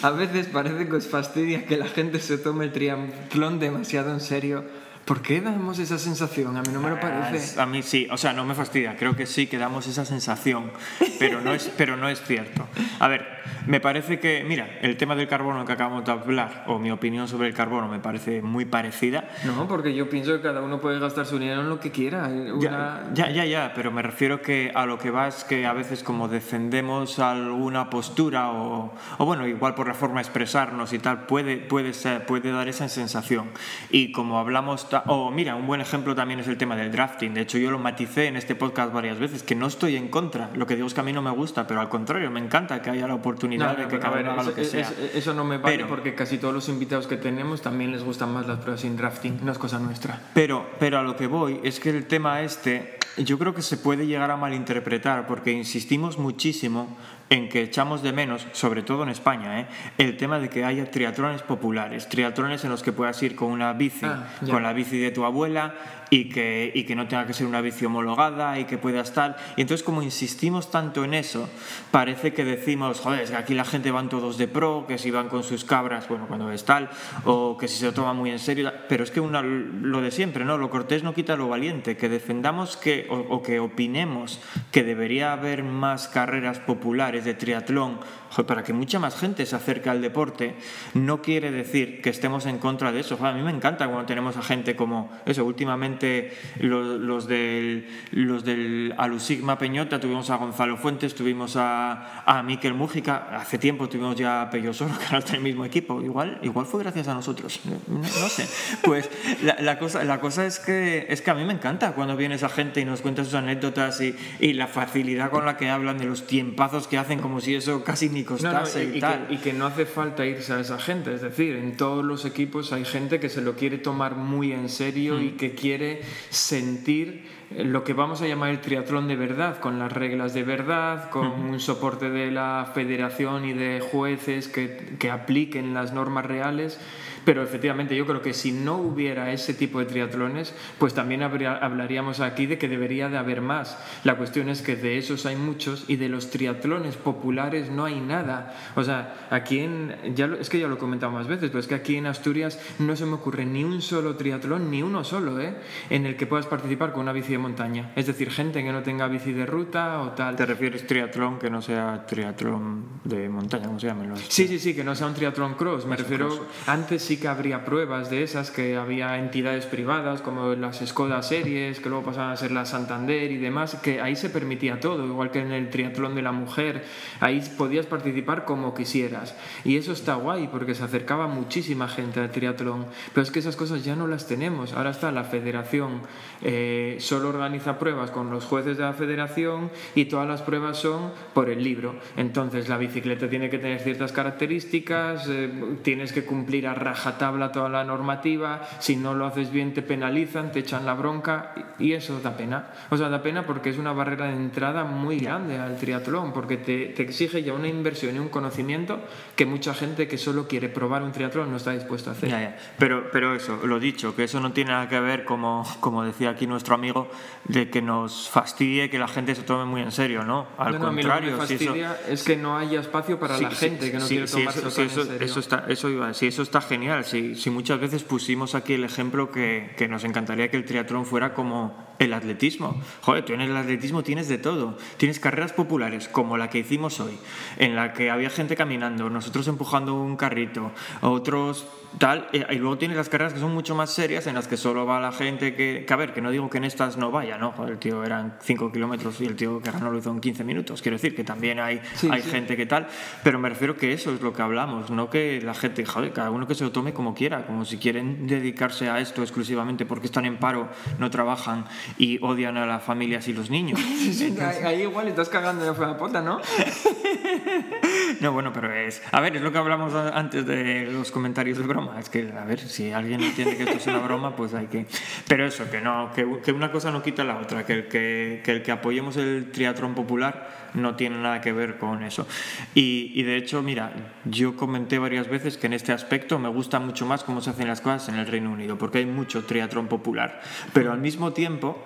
A veces parece que os fastidia que la gente se tome el triatlón demasiado en serio ¿Por qué damos esa sensación? A mí no me lo parece. A mí sí, o sea, no me fastidia. Creo que sí que damos esa sensación, pero no es, pero no es cierto. A ver, me parece que, mira, el tema del carbono que acabamos de hablar, o mi opinión sobre el carbono, me parece muy parecida. No, porque yo pienso que cada uno puede gastar su dinero en lo que quiera. Una... Ya, ya, ya, ya, pero me refiero que a lo que va es que a veces como defendemos alguna postura o, o bueno, igual por la forma de expresarnos y tal, puede, puede, ser, puede dar esa sensación. Y como hablamos o mira, un buen ejemplo también es el tema del drafting. De hecho, yo lo maticé en este podcast varias veces, que no estoy en contra. Lo que digo es que a mí no me gusta, pero al contrario, me encanta que haya la oportunidad no, de que cada uno haga lo que sea. Eso no me vale pero, porque casi todos los invitados que tenemos también les gustan más las pruebas sin drafting, no es cosa nuestra. Pero, pero a lo que voy es que el tema este, yo creo que se puede llegar a malinterpretar porque insistimos muchísimo en que echamos de menos, sobre todo en España, ¿eh? el tema de que haya triatlones populares, triatlones en los que puedas ir con una bici, ah, con la bici de tu abuela y que, y que no tenga que ser una bici homologada y que pueda estar. Y entonces como insistimos tanto en eso, parece que decimos, joder, es que aquí la gente van todos de pro, que si van con sus cabras, bueno, cuando es tal, o que si se lo toma muy en serio, pero es que una, lo de siempre, ¿no? Lo cortés no quita lo valiente, que defendamos que, o, que opinemos que debería haber más carreras populares de triatlón, para que mucha más gente se acerque al deporte, no quiere decir que estemos en contra de eso. a mí me encanta cuando tenemos a gente como eso, últimamente los, los del, los del Alusigma Peñota, tuvimos a Gonzalo Fuentes, tuvimos a, a Miquel Mújica, hace tiempo tuvimos ya a Pello Soro, que ahora está en el mismo equipo, igual, igual fue gracias a nosotros, no, sé. Pues la, la, cosa, la cosa es que, es que a mí me encanta cuando viene esa gente y nos cuenta sus anécdotas y, y la facilidad con la que hablan de los tiempazos que hacen como si eso casi ni costase y, y. Que, y que no hace falta irse a esa gente, es decir, en todos los equipos hay gente que se lo quiere tomar muy en serio mm. y que quiere sentir lo que vamos a llamar el triatlón de verdad, con las reglas de verdad, con mm. un soporte de la federación y de jueces que, que apliquen las normas reales pero efectivamente yo creo que si no hubiera ese tipo de triatlones, pues también habría, hablaríamos aquí de que debería de haber más. La cuestión es que de esos hay muchos y de los triatlones populares no hay nada. O sea, aquí en, ya es que ya lo he comentado más veces, pero es que aquí en Asturias no se me ocurre ni un solo triatlón, ni uno solo, ¿eh? en el que puedas participar con una bici de montaña. Es decir, gente que no tenga bici de ruta o tal. ¿Te refieres triatlón que no sea triatlón de montaña, como se llama? Sí, sí, sí, que no sea un triatlón cross. Me refiero, cross. antes sí que habría pruebas de esas, que había entidades privadas como las Skoda Series, que luego pasaban a ser la Santander y demás, que ahí se permitía todo, igual que en el triatlón de la mujer, ahí podías participar como quisieras. Y eso está guay porque se acercaba muchísima gente al triatlón, pero es que esas cosas ya no las tenemos. Ahora está la federación, eh, solo organiza pruebas con los jueces de la federación y todas las pruebas son por el libro. Entonces la bicicleta tiene que tener ciertas características, eh, tienes que cumplir a rajatabla toda la normativa, si no lo haces bien te penalizan, te echan la bronca y eso da pena. O sea, da pena porque es una barrera de entrada muy grande al triatlón, porque te, te exige ya una inversión y un conocimiento que mucha gente que solo quiere probar un triatlón no está dispuesto a hacer. Ya, ya. Pero, pero eso, lo dicho, que eso no tiene nada que ver, como, como decía aquí nuestro amigo, de que nos fastidie que la gente se tome muy en serio, ¿no? Al no, no, contrario, me fastidia si eso... es que no haya espacio para sí, la gente que no sí, quiere tomarse eso, tan en eso, serio. eso, está, eso iba, sí, eso está genial. Si, si muchas veces pusimos aquí el ejemplo que, que nos encantaría que el triatlón fuera como el atletismo. Joder, tú en el atletismo tienes de todo. Tienes carreras populares, como la que hicimos hoy, en la que había gente caminando, nosotros empujando un carrito, otros tal, y luego tienes las carreras que son mucho más serias, en las que solo va la gente que, que a ver, que no digo que en estas no vaya, ¿no? Joder, el tío eran 5 kilómetros y el tío que ganó lo hizo en 15 minutos. Quiero decir que también hay, Sí, hay sí. gente que tal, pero me refiero que eso es lo que hablamos, no que la gente, joder, cada uno que se lo tome como quiera, como si quieren dedicarse a esto exclusivamente porque están en paro, no trabajan y odian a las familias y los niños. Sí, ahí, ahí igual estás cagando de la pota, ¿no? No, bueno, pero es. A ver, es lo que hablamos antes de los comentarios de broma. Es que, a ver, si alguien entiende que esto es una broma, pues hay que. Pero eso, que no, que, que una cosa no quita la otra. Que el que, que el que apoyemos el triatlón popular no tiene nada que ver con eso. Y, y de hecho, mira, yo comenté varias veces que en este aspecto me gusta mucho más cómo se hacen las cosas en el Reino Unido, porque hay mucho triatlón popular. Pero al mismo tiempo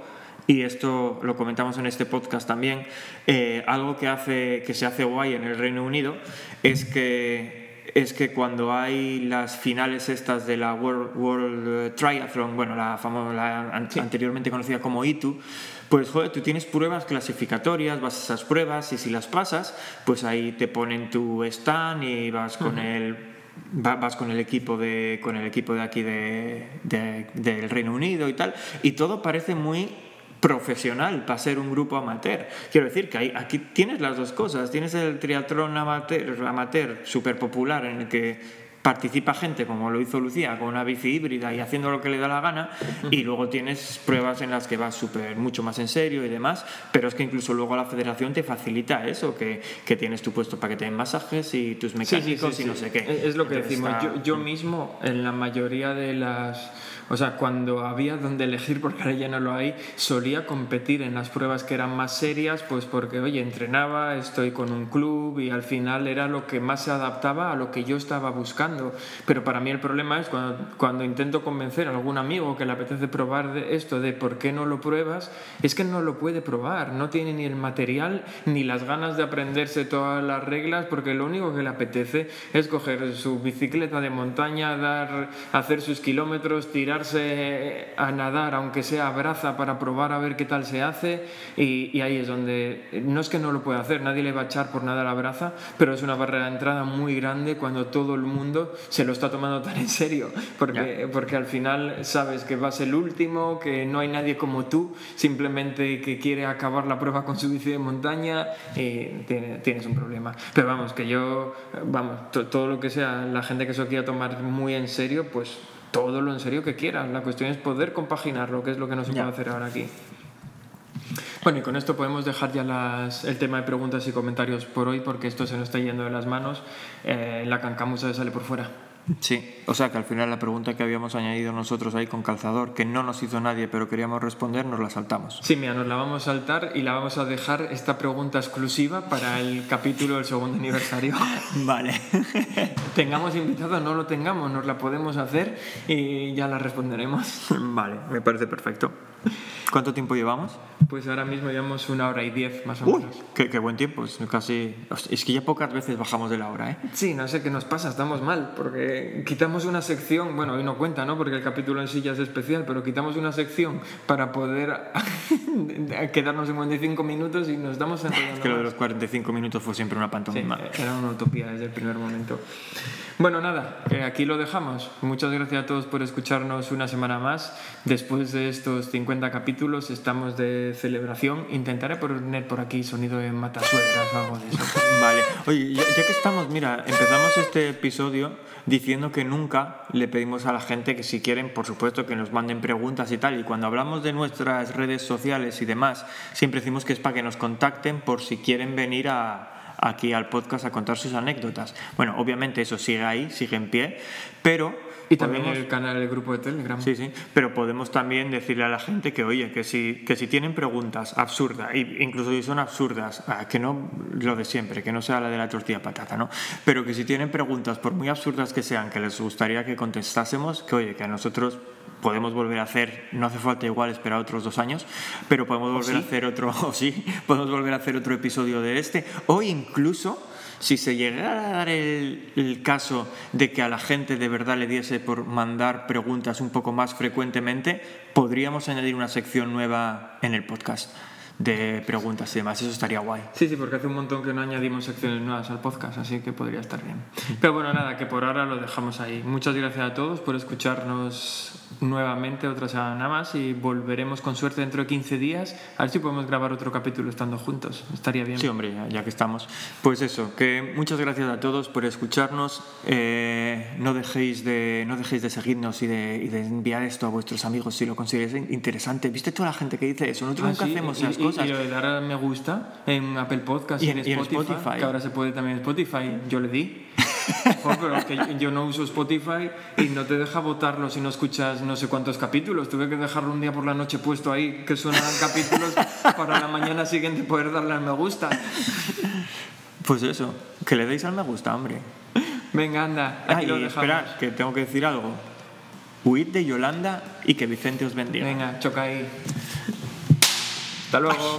y esto lo comentamos en este podcast también, eh, algo que, hace, que se hace guay en el Reino Unido es que, es que cuando hay las finales estas de la World, World Triathlon, bueno, la, famo- la an- anteriormente conocida como ITU, pues joder, tú tienes pruebas clasificatorias, vas a esas pruebas y si las pasas, pues ahí te ponen tu stand y vas con el va- vas con el equipo de con el equipo de aquí de, de- del Reino Unido y tal y todo parece muy profesional para ser un grupo amateur. Quiero decir que hay- aquí tienes las dos cosas. Tienes el triatlón amateur, amateur súper popular en el que participa gente como lo hizo Lucía con una bici híbrida y haciendo lo que le da la gana y luego tienes pruebas en las que vas súper mucho más en serio y demás pero es que incluso luego la federación te facilita eso que, que tienes tu puesto para que te den masajes y tus mecánicos sí, sí, y no sé qué Es, es lo que Entonces decimos. está- Yo, yo mismo, en la mayoría de las. O sea, cuando había donde elegir, porque ahora ya no lo hay, solía competir en las pruebas que eran más serias, pues porque, oye, entrenaba, estoy con un club y al final era lo que más se adaptaba a lo que yo estaba buscando. Buscando. Pero para mí el problema es cuando, cuando intento convencer a algún amigo que le apetece probar de esto de por qué no lo pruebas, es que no lo puede probar, no tiene ni el material ni las ganas de aprenderse todas las reglas, porque lo único que le apetece es coger su bicicleta de montaña, dar, hacer sus kilómetros, tirarse a nadar, aunque sea a braza, para probar a ver qué tal se hace, y, y ahí es donde no es que no lo pueda hacer, nadie le va a echar por nada a braza, pero es una barrera de entrada muy grande cuando todo el mundo se lo está tomando tan en serio, porque, porque al final sabes que vas el último, que no hay nadie como tú, simplemente que quiere acabar la prueba con su bici de montaña, y tienes un problema. Pero vamos, que yo, vamos, todo lo que sea la gente que se lo quiera tomar muy en serio, pues todo lo en serio que quieran. La cuestión es poder compaginarlo, que es lo que no se puede hacer ahora aquí. Bueno, y con esto podemos dejar ya las, el tema de preguntas y comentarios por hoy, porque esto se nos está yendo de las manos. Eh, la cancamusa sale por fuera. Sí, o sea que al final la pregunta que habíamos añadido nosotros ahí con calzador, que no nos hizo nadie pero queríamos responder, nos la saltamos. Sí, mira, nos la vamos a saltar y la vamos a dejar esta pregunta exclusiva para el capítulo del segundo aniversario. vale. tengamos invitado, no lo tengamos, nos la podemos hacer y ya la responderemos. vale, me parece perfecto. ¿Cuánto tiempo llevamos? Pues ahora mismo llevamos una hora y diez más o menos. Qué, qué, buen tiempo, es casi... Es que ya pocas veces bajamos de la hora, ¿eh? Sí, no sé qué nos pasa, estamos mal, porque quitamos una sección, bueno, hoy no cuenta, ¿no? Porque el capítulo en sí ya es especial, pero quitamos una sección para poder quedarnos en 45 minutos y nos damos enrollando. Es que lo de los 45 minutos fue siempre una pantomima. Sí, era una utopía desde el primer momento. Bueno, nada, eh, aquí lo dejamos. Muchas gracias a todos por escucharnos una semana más. Después de estos 50 capítulos estamos de celebración. Intentaré poner por aquí sonido de matasuegras o algo de eso. Vale. Oye, ya, que estamos, mira, empezamos este episodio diciendo que nunca le pedimos a la gente que si quieren, por supuesto, que nos manden preguntas y tal. Y cuando hablamos de nuestras redes sociales y demás, siempre decimos que es para que nos contacten por si quieren venir aquí al podcast a contar sus anécdotas. Bueno, obviamente eso sigue ahí, sigue en pie, pero y también podemos, el canal del grupo de Telegram. Sí, sí. Pero podemos también decirle a la gente que, oye, que si, que si tienen preguntas absurdas, incluso si son absurdas, ah, que no lo de siempre, que no sea la de la tortilla patata, ¿no? Pero que si tienen preguntas, por muy absurdas que sean, que les gustaría que contestásemos, que, oye, que a nosotros podemos volver a hacer, no hace falta igual esperar otros dos años, pero podemos volver a hacer otro, o sí, podemos volver a hacer otro episodio de este, o incluso si se llegara a dar el, el, caso de que a la gente de verdad le diese por mandar preguntas un poco más frecuentemente, podríamos añadir una sección nueva en el podcast de preguntas y demás. Eso estaría guay. Sí, sí, porque hace un montón que no añadimos secciones nuevas al podcast, así que podría estar bien. Pero bueno, nada, que por ahora lo dejamos ahí. Muchas gracias a todos por escucharnos nuevamente otra semana más y volveremos con suerte dentro de 15 días. A ver si podemos grabar otro capítulo estando juntos. Estaría bien. Sí, hombre, ya, que estamos. Pues eso, que muchas gracias a todos por escucharnos. Eh, no, dejéis de, no dejéis de seguirnos y de, y de, enviar esto a vuestros amigos si lo consideráis interesante. ¿Viste toda la gente que dice eso? Nosotros Ah, nunca sí, hacemos esas y- cosas. Y dar me gusta en Apple Podcast Y y, en- en, y en Spotify, Spotify. que ahora se puede también en Spotify. Yo le di. Joder, pero es que yo- no uso Spotify y no te deja votarlo si no escuchas no sé cuántos capítulos. Tuve que dejarlo un día por la noche puesto ahí que suenan capítulos para la mañana siguiente poder darle al me gusta. Pues eso, que le deis al me gusta, hombre. Venga, anda, Ah, aquí y lo esperad, que tengo que decir algo. Huid de Yolanda y que Vicente os bendiga. Venga, choca ahí. Hasta luego.